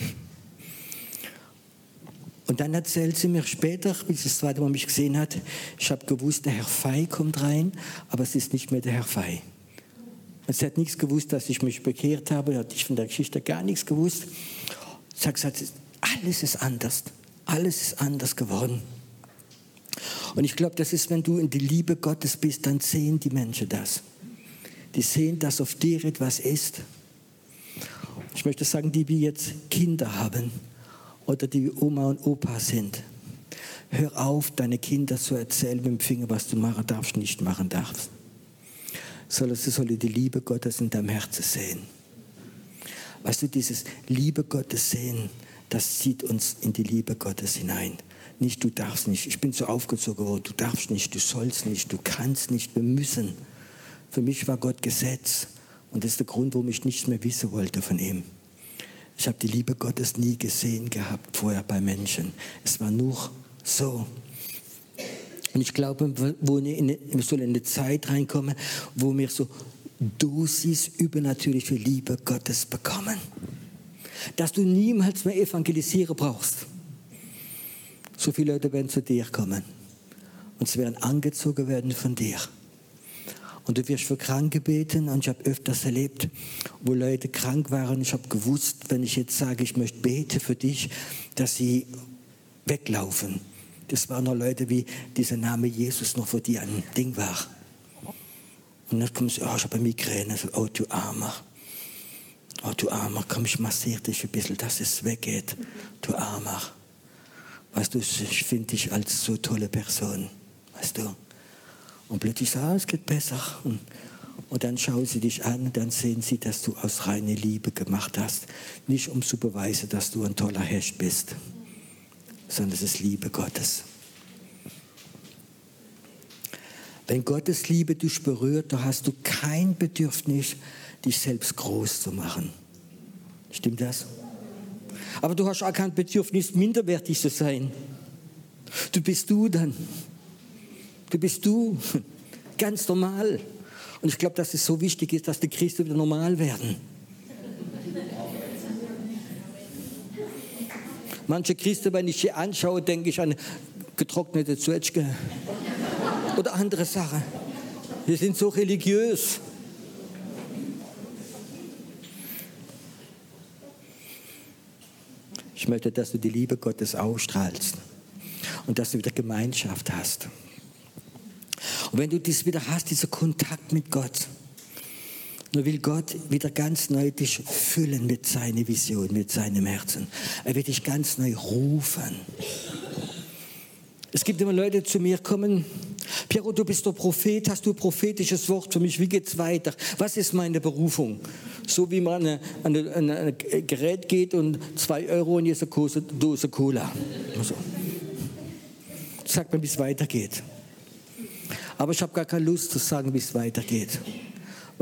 Und dann erzählt sie mir später, wie sie das zweite Mal mich gesehen hat, ich habe gewusst, der Herr Fei kommt rein, aber es ist nicht mehr der Herr Fei. Sie hat nichts gewusst, dass ich mich bekehrt habe, hat ich von der Geschichte gar nichts gewusst. Sie hat gesagt, alles ist anders, alles ist anders geworden. Und ich glaube, das ist, wenn du in die Liebe Gottes bist, dann sehen die Menschen das. Die sehen, dass auf dir etwas ist. Ich möchte sagen, die wir jetzt Kinder haben oder die Oma und Opa sind. Hör auf, deine Kinder zu erzählen mit dem Finger, was du machen darfst, nicht machen darfst sondern sie sollen die Liebe Gottes in deinem Herzen sehen. Weißt du, dieses Liebe Gottes sehen, das zieht uns in die Liebe Gottes hinein. Nicht, du darfst nicht. Ich bin so aufgezogen worden, du darfst nicht, du sollst nicht, du kannst nicht, wir müssen. Für mich war Gott Gesetz. Und das ist der Grund, warum ich nichts mehr wissen wollte von ihm. Ich habe die Liebe Gottes nie gesehen gehabt vorher bei Menschen. Es war nur so. Und ich glaube, wir sollen in eine Zeit reinkommen, wo wir so Dosis übernatürliche Liebe Gottes bekommen. Dass du niemals mehr evangelisieren brauchst. So viele Leute werden zu dir kommen. Und sie werden angezogen werden von dir. Und du wirst für Kranke beten. Und ich habe öfters erlebt, wo Leute krank waren. Ich habe gewusst, wenn ich jetzt sage, ich möchte beten für dich, dass sie weglaufen das waren noch Leute, wie dieser Name Jesus noch für die ein Ding war. Und dann kommen sie, oh, ich habe eine Migräne. So, oh, du Armer. Oh, du Armer, komm, ich massiere dich ein bisschen, dass es weggeht. Du Armer. Weißt du, ich finde dich als so tolle Person. Weißt du? Und plötzlich sagt, ah, es geht besser. Und, und dann schauen sie dich an dann sehen sie, dass du aus reiner Liebe gemacht hast. Nicht um zu beweisen, dass du ein toller Hecht bist sondern es ist Liebe Gottes. Wenn Gottes Liebe dich berührt, da hast du kein Bedürfnis, dich selbst groß zu machen. Stimmt das? Aber du hast auch kein Bedürfnis, minderwertig zu sein. Du bist du dann. Du bist du. Ganz normal. Und ich glaube, dass es so wichtig ist, dass die Christen wieder normal werden. Manche Christen, wenn ich sie anschaue, denke ich an getrocknete Zwetschge oder andere Sachen. Wir sind so religiös. Ich möchte, dass du die Liebe Gottes ausstrahlst und dass du wieder Gemeinschaft hast. Und wenn du dies wieder hast, dieser Kontakt mit Gott, nur will Gott wieder ganz neu dich füllen mit seiner Vision, mit seinem Herzen. Er wird dich ganz neu rufen. Es gibt immer Leute, die zu mir kommen. Piero, du bist der Prophet, hast du ein prophetisches Wort für mich? Wie geht's weiter? Was ist meine Berufung? So wie man an ein Gerät geht und zwei Euro in diese Dose Cola. So. Sagt mir, wie es weitergeht. Aber ich habe gar keine Lust zu sagen, wie es weitergeht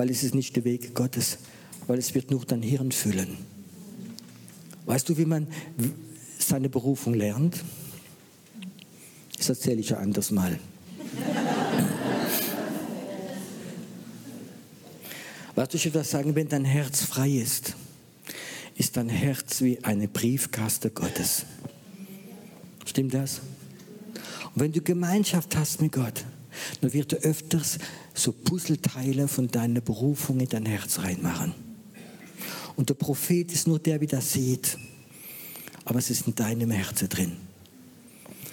weil es ist nicht der Weg Gottes, weil es wird nur dein Hirn füllen. Weißt du, wie man seine Berufung lernt? Das erzähle ich ja anders mal. Was ich etwas sagen, wenn dein Herz frei ist, ist dein Herz wie eine Briefkaste Gottes. Stimmt das? Und wenn du Gemeinschaft hast mit Gott, dann wird er öfters so Puzzleteile von deiner Berufung in dein Herz reinmachen. Und der Prophet ist nur der, der das sieht. Aber es ist in deinem Herzen drin.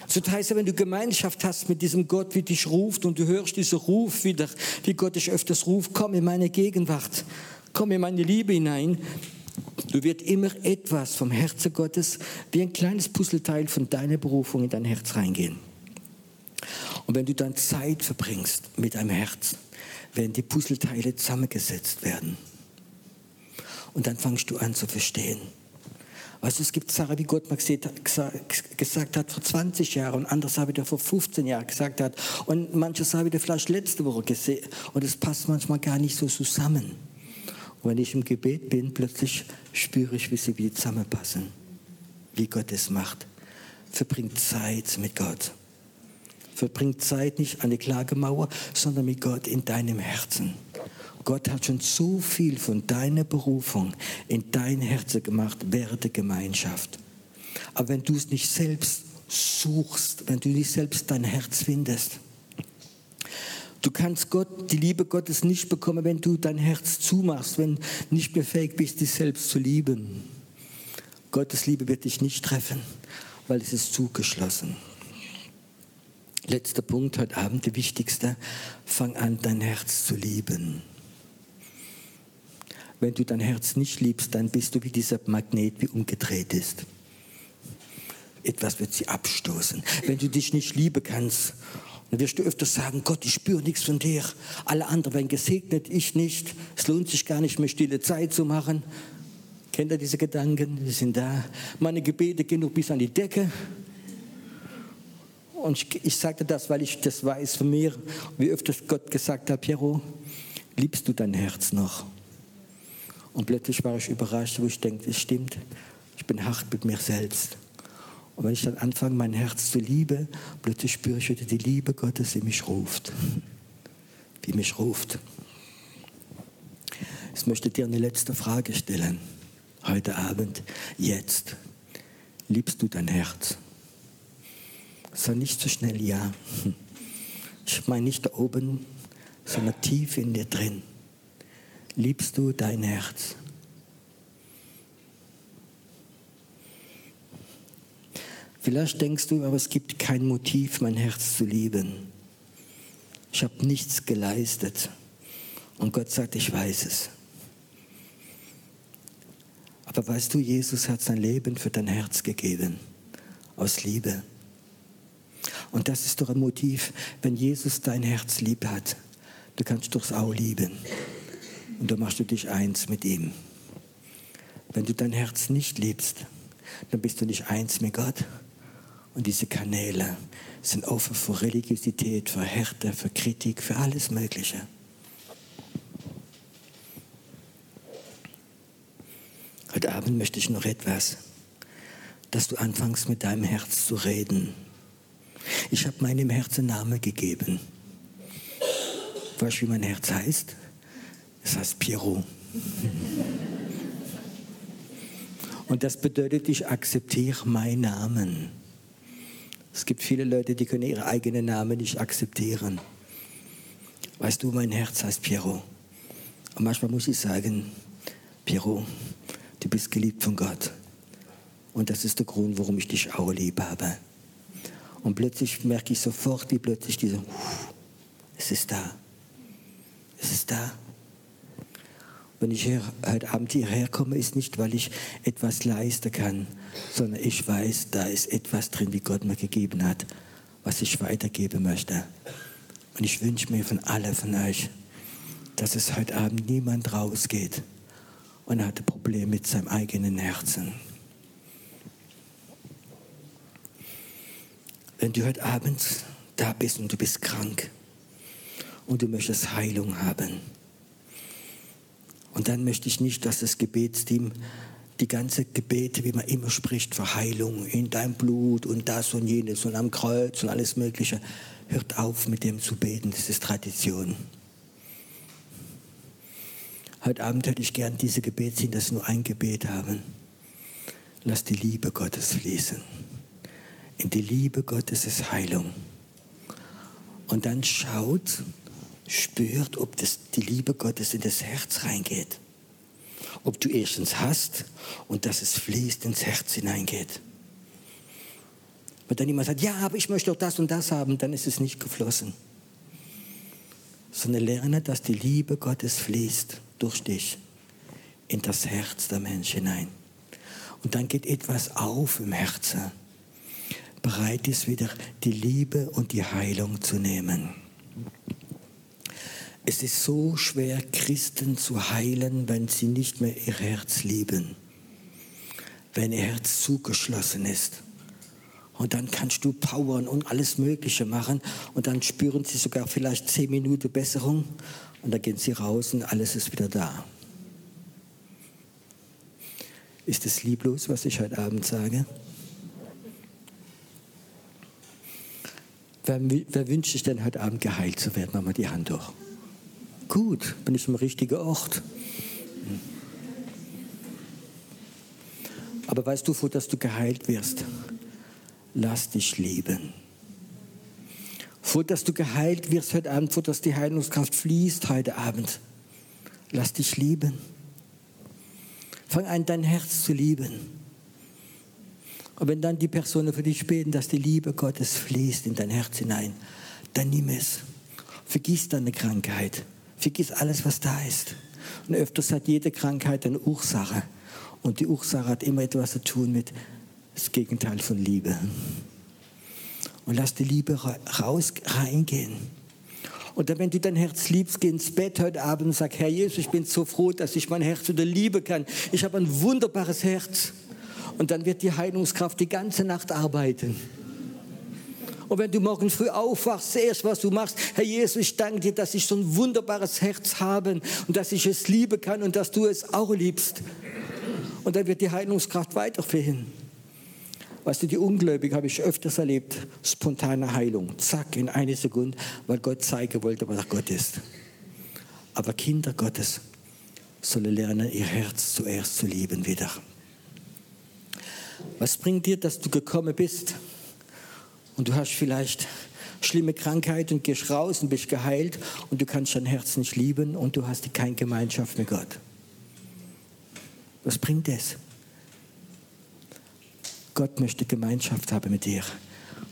So das heißt, wenn du Gemeinschaft hast mit diesem Gott, wie dich ruft und du hörst diesen Ruf wieder, wie Gott dich öfters ruft, komm in meine Gegenwart, komm in meine Liebe hinein, du wird immer etwas vom Herzen Gottes wie ein kleines Puzzleteil von deiner Berufung in dein Herz reingehen. Und wenn du dann Zeit verbringst mit deinem Herz, werden die Puzzleteile zusammengesetzt werden. Und dann fangst du an zu verstehen. Weißt du, es gibt Sachen, wie Gott mal gesagt hat vor 20 Jahren und andere Sachen, wie er vor 15 Jahren gesagt hat. Und manche Sachen, wie er vielleicht letzte Woche gesehen Und es passt manchmal gar nicht so zusammen. Und wenn ich im Gebet bin, plötzlich spüre ich, wie sie wieder zusammenpassen. Wie Gott es macht. Verbringt Zeit mit Gott. Verbring Zeit nicht an der Klagemauer, sondern mit Gott in deinem Herzen. Gott hat schon so viel von deiner Berufung in dein Herz gemacht während der Gemeinschaft. Aber wenn du es nicht selbst suchst, wenn du nicht selbst dein Herz findest, Du kannst Gott, die Liebe Gottes nicht bekommen, wenn du dein Herz zumachst, wenn nicht befähigt bist, dich selbst zu lieben. Gottes Liebe wird dich nicht treffen, weil es ist zugeschlossen. Letzter Punkt heute Abend, der wichtigste. Fang an, dein Herz zu lieben. Wenn du dein Herz nicht liebst, dann bist du wie dieser Magnet, wie umgedreht ist. Etwas wird sie abstoßen. Wenn du dich nicht lieben kannst, dann wirst du öfters sagen, Gott, ich spüre nichts von dir. Alle anderen werden gesegnet, ich nicht. Es lohnt sich gar nicht mehr, stille Zeit zu machen. Kennt ihr diese Gedanken? Die sind da. Meine Gebete gehen noch bis an die Decke. Und ich, ich sagte das, weil ich das weiß von mir, wie öfters Gott gesagt hat, Piero, liebst du dein Herz noch? Und plötzlich war ich überrascht, wo ich denke, es stimmt, ich bin hart mit mir selbst. Und wenn ich dann anfange, mein Herz zu lieben, plötzlich spüre ich wieder die Liebe Gottes, die mich ruft. Die mich ruft. Ich möchte dir eine letzte Frage stellen. Heute Abend, jetzt. Liebst du dein Herz? Sag nicht so schnell ja. Ich meine nicht da oben, sondern tief in dir drin. Liebst du dein Herz? Vielleicht denkst du, aber es gibt kein Motiv, mein Herz zu lieben. Ich habe nichts geleistet. Und Gott sagt, ich weiß es. Aber weißt du, Jesus hat sein Leben für dein Herz gegeben, aus Liebe. Und das ist doch ein Motiv, wenn Jesus dein Herz lieb hat, du kannst durchs auch lieben. Und dann machst du dich eins mit ihm. Wenn du dein Herz nicht liebst, dann bist du nicht eins mit Gott, und diese Kanäle sind offen für Religiosität, für Härte, für Kritik, für alles Mögliche. Heute Abend möchte ich noch etwas, dass du anfängst mit deinem Herz zu reden. Ich habe meinem Herzen Namen gegeben. Weißt du, wie mein Herz heißt? Es heißt Pierrot. Und das bedeutet, ich akzeptiere meinen Namen. Es gibt viele Leute, die können ihre eigenen Namen nicht akzeptieren. Weißt du, mein Herz heißt Piero. Und manchmal muss ich sagen, Piero, du bist geliebt von Gott. Und das ist der Grund, warum ich dich auch lieb habe. Und plötzlich merke ich sofort, wie plötzlich diese, es ist da. Es ist da. Wenn ich hier, heute Abend hierher komme, ist nicht, weil ich etwas leisten kann, sondern ich weiß, da ist etwas drin, wie Gott mir gegeben hat, was ich weitergeben möchte. Und ich wünsche mir von allen von euch, dass es heute Abend niemand rausgeht und hat ein Problem mit seinem eigenen Herzen. Wenn du heute Abend da bist und du bist krank und du möchtest Heilung haben, und dann möchte ich nicht, dass das Gebetsteam die ganze Gebete, wie man immer spricht, für Heilung in deinem Blut und das und jenes und am Kreuz und alles Mögliche, hört auf mit dem zu beten, das ist Tradition. Heute Abend hätte ich gern diese Gebetsteam, dass sie nur ein Gebet haben. Lass die Liebe Gottes fließen. In die Liebe Gottes ist Heilung. Und dann schaut, spürt, ob das, die Liebe Gottes in das Herz reingeht. Ob du erstens hast und dass es fließt ins Herz hineingeht. Wenn dann jemand sagt, ja, aber ich möchte doch das und das haben, dann ist es nicht geflossen. Sondern lerne, dass die Liebe Gottes fließt durch dich in das Herz der Menschen hinein. Und dann geht etwas auf im Herzen. Bereit ist wieder die Liebe und die Heilung zu nehmen. Es ist so schwer, Christen zu heilen, wenn sie nicht mehr ihr Herz lieben, wenn ihr Herz zugeschlossen ist. Und dann kannst du powern und alles Mögliche machen und dann spüren sie sogar vielleicht zehn Minuten Besserung und dann gehen sie raus und alles ist wieder da. Ist es lieblos, was ich heute Abend sage? Wer Wer, wünscht sich denn heute Abend geheilt zu werden? Mach mal die Hand hoch. Gut, bin ich am richtigen Ort. Aber weißt du, vor dass du geheilt wirst, lass dich lieben. Vor dass du geheilt wirst heute Abend, vor dass die Heilungskraft fließt heute Abend, lass dich lieben. Fang an, dein Herz zu lieben. Und wenn dann die Personen für dich beten, dass die Liebe Gottes fließt in dein Herz hinein, dann nimm es. Vergiss deine Krankheit. Vergiss alles, was da ist. Und öfters hat jede Krankheit eine Ursache. Und die Ursache hat immer etwas zu tun mit das Gegenteil von Liebe. Und lass die Liebe raus, reingehen. Und dann, wenn du dein Herz liebst, geh ins Bett heute Abend und sag, Herr Jesus, ich bin so froh, dass ich mein Herz wieder lieben kann. Ich habe ein wunderbares Herz. Und dann wird die Heilungskraft die ganze Nacht arbeiten. Und wenn du morgen früh aufwachst, erst was du machst, Herr Jesus, ich danke dir, dass ich so ein wunderbares Herz habe und dass ich es lieben kann und dass du es auch liebst. Und dann wird die Heilungskraft weiterfehlen. Weißt du, die Ungläubigen habe ich öfters erlebt, spontane Heilung, zack, in eine Sekunde, weil Gott zeigen wollte, was Gott ist. Aber Kinder Gottes sollen lernen, ihr Herz zuerst zu lieben wieder. Was bringt dir, dass du gekommen bist und du hast vielleicht schlimme Krankheit und gehst raus und bist geheilt und du kannst dein Herz nicht lieben und du hast keine Gemeinschaft mit Gott? Was bringt das? Gott möchte Gemeinschaft haben mit dir.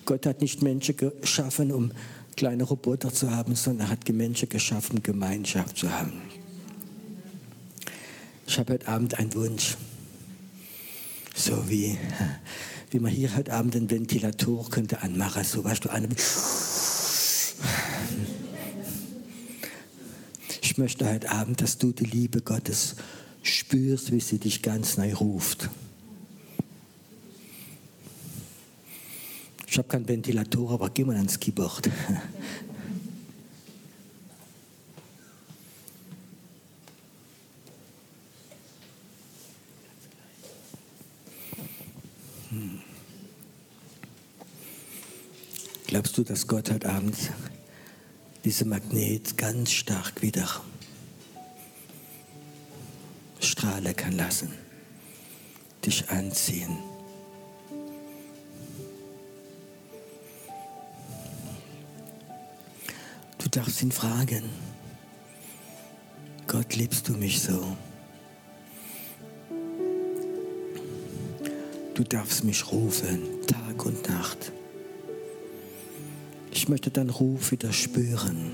Gott hat nicht Menschen geschaffen, um kleine Roboter zu haben, sondern er hat Menschen geschaffen, Gemeinschaft zu haben. Ich habe heute Abend einen Wunsch. So wie, wie man hier heute Abend den Ventilator könnte anmachen. So weißt du, eine. Ich möchte heute Abend, dass du die Liebe Gottes spürst, wie sie dich ganz neu ruft. Ich habe keinen Ventilator, aber geh mal ans Keyboard. Du, dass Gott heute Abend diesen Magnet ganz stark wieder strahlen kann lassen, dich anziehen? Du darfst ihn fragen, Gott, liebst du mich so? Du darfst mich rufen, Tag und Nacht. Ich möchte deinen Ruf wieder spüren.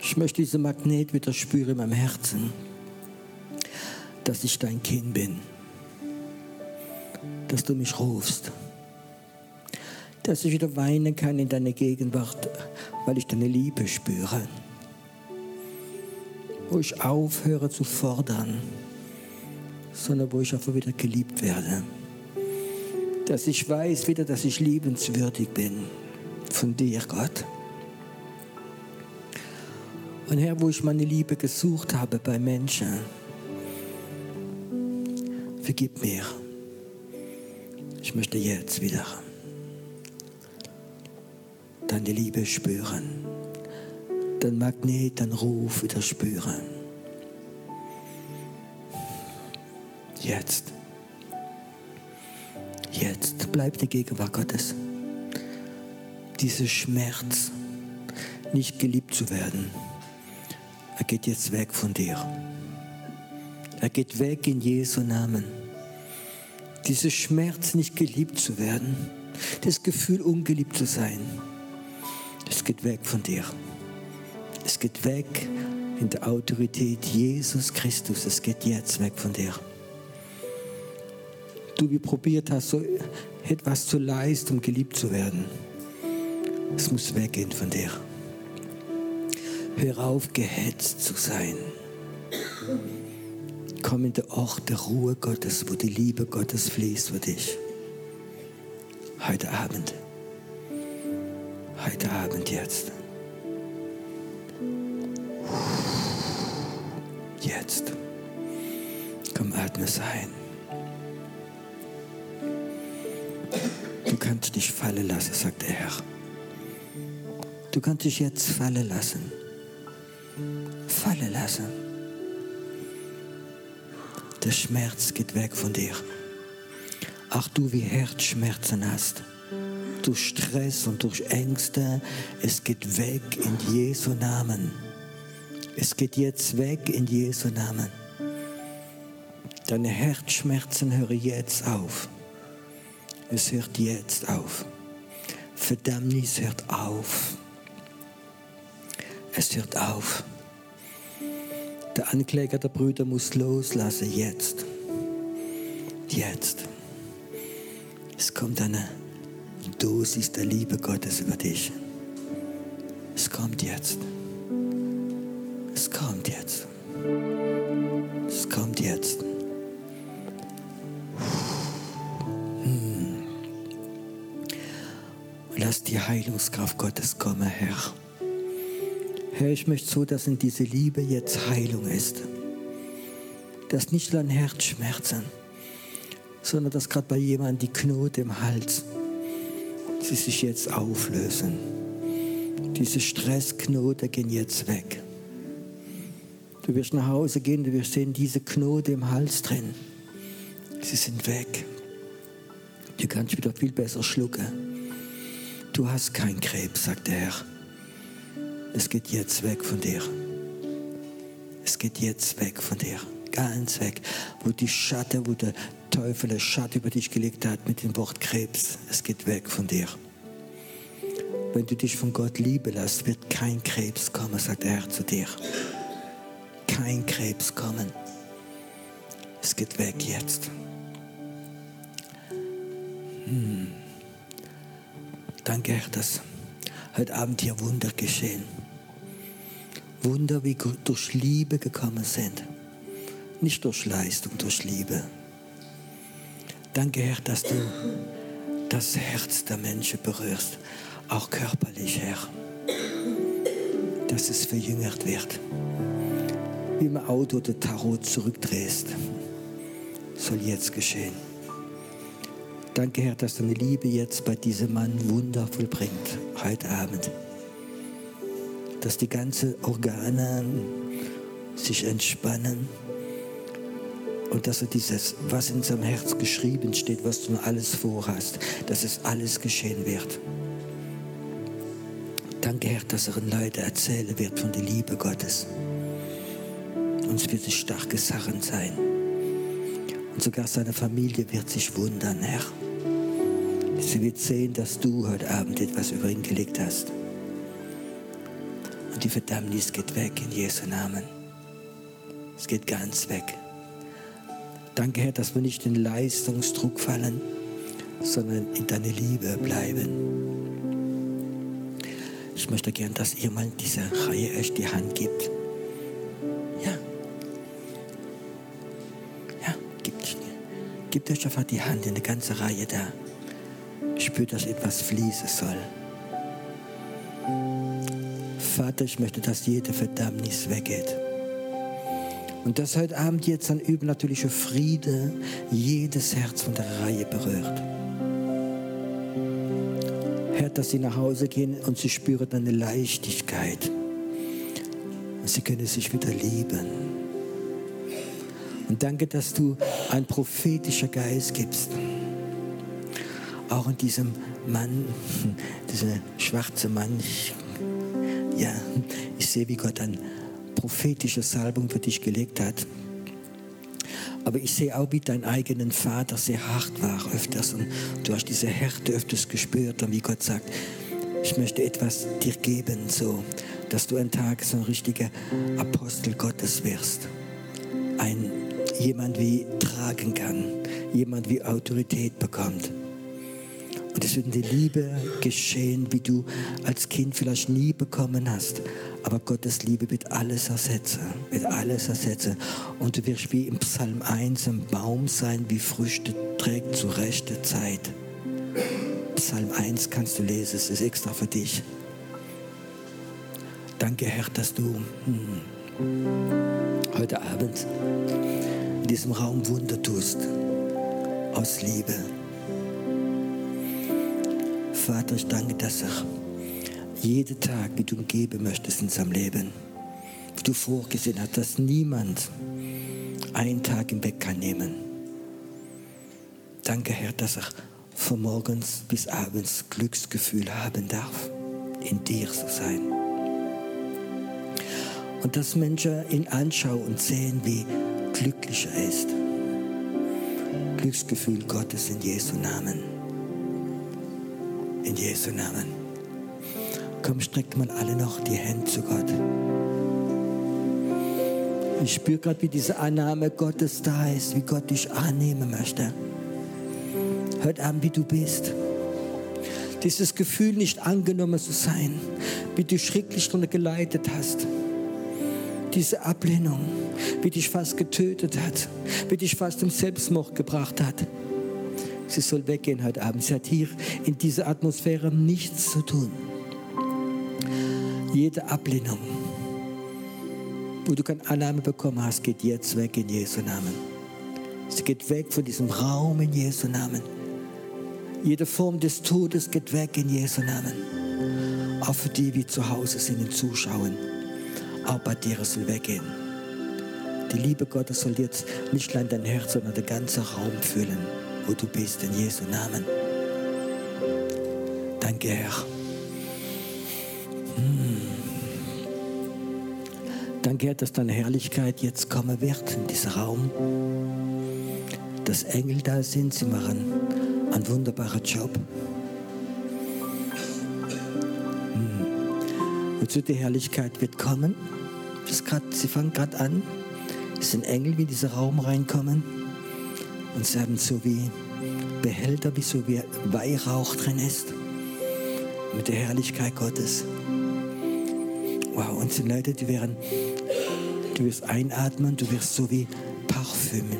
Ich möchte diesen Magnet wieder spüren in meinem Herzen, dass ich dein Kind bin, dass du mich rufst, dass ich wieder weinen kann in deiner Gegenwart, weil ich deine Liebe spüre, wo ich aufhöre zu fordern, sondern wo ich einfach wieder geliebt werde, dass ich weiß wieder, dass ich liebenswürdig bin von dir, Gott. Und Herr, wo ich meine Liebe gesucht habe bei Menschen, vergib mir. Ich möchte jetzt wieder deine Liebe spüren, dein Magnet, dein Ruf wieder spüren. Jetzt. Jetzt bleibt die Gegenwart Gottes dieser Schmerz, nicht geliebt zu werden, er geht jetzt weg von dir. Er geht weg in Jesu Namen. Dieser Schmerz, nicht geliebt zu werden, das Gefühl, ungeliebt zu sein, es geht weg von dir. Es geht weg in der Autorität Jesus Christus. Es geht jetzt weg von dir. Du, wie probiert hast, so etwas zu leisten, um geliebt zu werden. Es muss weggehen von dir. Hör auf, gehetzt zu sein. Komm in den Ort der Ruhe Gottes, wo die Liebe Gottes fließt für dich. Heute Abend. Heute Abend jetzt. Jetzt. Komm, atme es ein. Du kannst dich fallen lassen, sagt der Herr. Du kannst dich jetzt fallen lassen. Fallen lassen. Der Schmerz geht weg von dir. Auch du wie Herzschmerzen hast, durch Stress und durch Ängste, es geht weg in Jesu Namen. Es geht jetzt weg in Jesu Namen. Deine Herzschmerzen hören jetzt auf. Es hört jetzt auf. Verdammnis hört auf. Es hört auf. Der Ankläger der Brüder muss loslassen jetzt. Jetzt. Es kommt eine Dosis der Liebe Gottes über dich. Es kommt jetzt. Es kommt jetzt. Es kommt jetzt. Hm. Lass die Heilungskraft Gottes kommen, Herr. Herr, ich möchte so, dass in diese Liebe jetzt Heilung ist. Dass nicht nur ein Herzschmerzen, sondern dass gerade bei jemandem die Knoten im Hals, sie sich jetzt auflösen. Diese Stressknoten gehen jetzt weg. Du wirst nach Hause gehen, du wirst sehen, diese Knoten im Hals drin, sie sind weg. Du kannst wieder viel besser schlucken. Du hast keinen Krebs, sagt der Herr. Es geht jetzt weg von dir. Es geht jetzt weg von dir. Ganz weg. Wo die Schatten, wo der Teufel eine Schatten über dich gelegt hat mit dem Wort Krebs, es geht weg von dir. Wenn du dich von Gott lieben lässt, wird kein Krebs kommen, sagt Herr zu dir. Kein Krebs kommen. Es geht weg jetzt. Hm. Danke, Herr, dass heute Abend hier Wunder geschehen. Wunder, wie durch Liebe gekommen sind. Nicht durch Leistung, durch Liebe. Danke, Herr, dass du das Herz der Menschen berührst, auch körperlich, Herr. Dass es verjüngert wird. Wie im Auto der Tarot zurückdrehst, soll jetzt geschehen. Danke, Herr, dass deine Liebe jetzt bei diesem Mann Wunder vollbringt, heute Abend. Dass die ganzen Organe sich entspannen und dass er dieses, was in seinem Herz geschrieben steht, was du alles vorhast, dass es alles geschehen wird. Danke, Herr, dass er den Leuten erzählen wird von der Liebe Gottes. Uns wird es starke Sachen sein. Und sogar seine Familie wird sich wundern, Herr. Sie wird sehen, dass du heute Abend etwas über ihn gelegt hast. Und die Verdammnis geht weg in Jesu Namen. Es geht ganz weg. Danke, Herr, dass wir nicht in Leistungsdruck fallen, sondern in deine Liebe bleiben. Ich möchte gern, dass ihr mal diese Reihe euch die Hand gibt. Ja. Ja, gibt, gebt euch einfach die Hand in der ganzen Reihe da. Spürt, dass etwas fließen soll. Vater, ich möchte, dass jede Verdammnis weggeht. Und dass heute Abend jetzt ein übernatürlicher Friede jedes Herz von der Reihe berührt. Herr, dass sie nach Hause gehen und sie spüren eine Leichtigkeit. Und sie können sich wieder lieben. Und danke, dass du ein prophetischer Geist gibst. Auch in diesem Mann, dieser schwarze Mann. Ich, ja, ich sehe, wie Gott ein prophetische Salbung für dich gelegt hat. Aber ich sehe auch, wie dein eigenen Vater sehr hart war öfters. Und du hast diese Härte öfters gespürt. Und wie Gott sagt, ich möchte etwas dir geben, so, dass du einen Tag so ein richtiger Apostel Gottes wirst. Ein, jemand wie tragen kann. Jemand wie Autorität bekommt. Es wird in der Liebe geschehen, wie du als Kind vielleicht nie bekommen hast. Aber Gottes Liebe wird alles ersetzen, wird alles ersetzen. Und du wirst wie im Psalm 1 ein Baum sein, wie Früchte trägt zur rechten Zeit. Psalm 1 kannst du lesen, es ist extra für dich. Danke, Herr, dass du hm, heute Abend in diesem Raum Wunder tust. Aus Liebe. Vater, ich danke, dass er jeden Tag, wie du ihn geben möchtest in seinem Leben. Wie du vorgesehen hast, dass niemand einen Tag im Bett kann nehmen. Danke, Herr, dass er von morgens bis abends Glücksgefühl haben darf, in dir zu sein. Und dass Menschen ihn anschauen und sehen, wie glücklich er ist. Glücksgefühl Gottes in Jesu Namen. In Jesu Namen. Komm, streckt mal alle noch die Hände zu Gott. Ich spüre gerade, wie diese Annahme Gottes da ist, wie Gott dich annehmen möchte. Hört an, wie du bist. Dieses Gefühl, nicht angenommen zu sein, wie du schrecklich drunter geleitet hast. Diese Ablehnung, wie dich fast getötet hat, wie dich fast zum Selbstmord gebracht hat. Sie soll weggehen heute Abend. Sie hat hier in dieser Atmosphäre nichts zu tun. Jede Ablehnung, wo du keine Annahme bekommen hast, geht jetzt weg in Jesu Namen. Sie geht weg von diesem Raum in Jesu Namen. Jede Form des Todes geht weg in Jesu Namen. Auch für die, die zu Hause sind und zuschauen. Auch bei dir soll weggehen. Die Liebe Gottes soll jetzt nicht allein dein Herz, sondern den ganzen Raum füllen, wo du bist, in Jesu Namen. Danke, Herr. Hm. Danke, Herr, dass deine Herrlichkeit jetzt kommen wird in diesen Raum. Dass Engel da sind, sie machen einen wunderbaren Job. Hm. Wozu die Herrlichkeit wird kommen? Grad, sie fangen gerade an. Es sind Engel, die in diesen Raum reinkommen. Und sie haben so wie Behälter, wie so wie Weihrauch drin ist. Mit der Herrlichkeit Gottes. Wow, und sind Leute, die werden, du wirst einatmen, du wirst so wie Parfümen.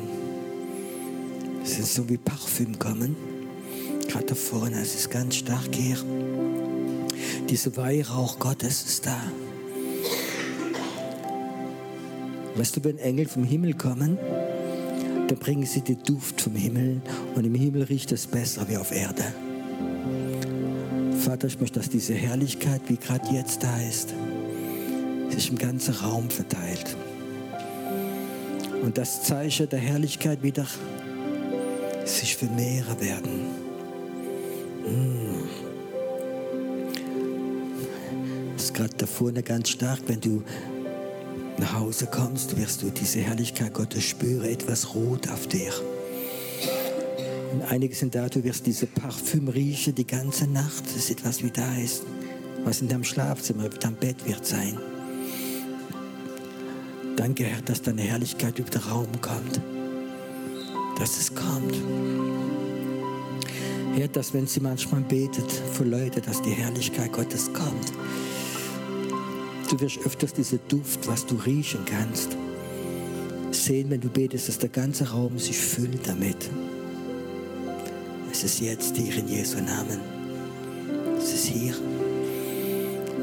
Es sind so wie Parfüm kommen. Gerade da vorne, es ist ganz stark hier. Dieser Weihrauch Gottes ist da. Weißt du, wenn Engel vom Himmel kommen, dann bringen sie den Duft vom Himmel und im Himmel riecht es besser wie auf Erde. Vater, ich möchte, dass diese Herrlichkeit, wie gerade jetzt da ist, sich im ganzen Raum verteilt. Und das Zeichen der Herrlichkeit wieder sich vermehren werden. Mm. Das ist gerade da vorne ganz stark, wenn du nach Hause kommst, wirst du diese Herrlichkeit Gottes spüren, etwas rot auf dir. Und einige sind da, du wirst diese Parfüm riechen die ganze Nacht. Das ist etwas, wie da ist, was in deinem Schlafzimmer, in deinem Bett wird sein. Danke, Herr, dass deine Herrlichkeit über den Raum kommt. Dass es kommt. Herr, dass wenn sie manchmal betet für Leute, dass die Herrlichkeit Gottes kommt. Du wirst öfters diesen Duft, was du riechen kannst, sehen, wenn du betest, dass der ganze Raum sich füllt damit. Es ist jetzt hier in Jesu Namen. Es ist hier.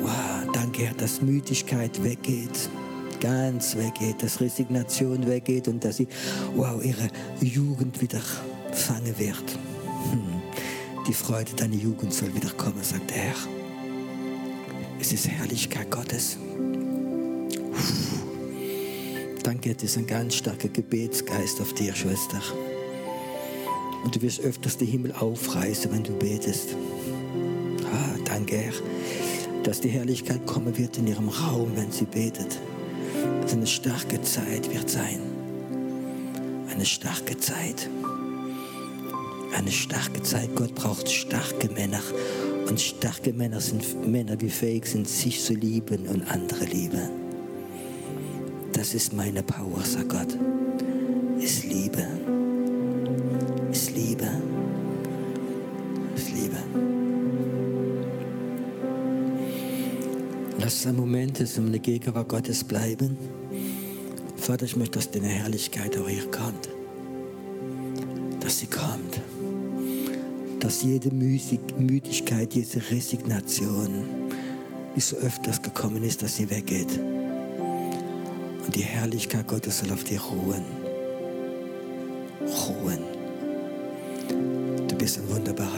Wow, danke, Herr, dass Müdigkeit weggeht ganz weggeht, dass Resignation weggeht und dass sie, wow, ihre Jugend wieder fangen wird. Hm. Die Freude deiner Jugend soll wieder kommen, sagt der Herr. Es ist Herrlichkeit Gottes. Danke, es ist ein ganz starker Gebetsgeist auf dir, Schwester. Und du wirst öfters den Himmel aufreißen, wenn du betest. Ah, danke, Herr, dass die Herrlichkeit kommen wird in ihrem Raum, wenn sie betet. Dass eine starke Zeit wird sein. Eine starke Zeit. Eine starke Zeit. Gott braucht starke Männer. Und starke Männer sind Männer, die fähig sind, sich zu lieben und andere lieben. Das ist meine Power, sagt Gott. Ist Liebe. Ist Liebe. Ist Liebe. Lass ein Moment um eine Gegenwart Gottes bleiben. Vater, ich möchte, dass deine Herrlichkeit auch hier kommt. Dass sie kommt dass jede Müdigkeit, jede Resignation, wie so öfters gekommen ist, dass sie weggeht. Und die Herrlichkeit Gottes soll auf dir ruhen. Ruhen. Du bist ein wunderbarer.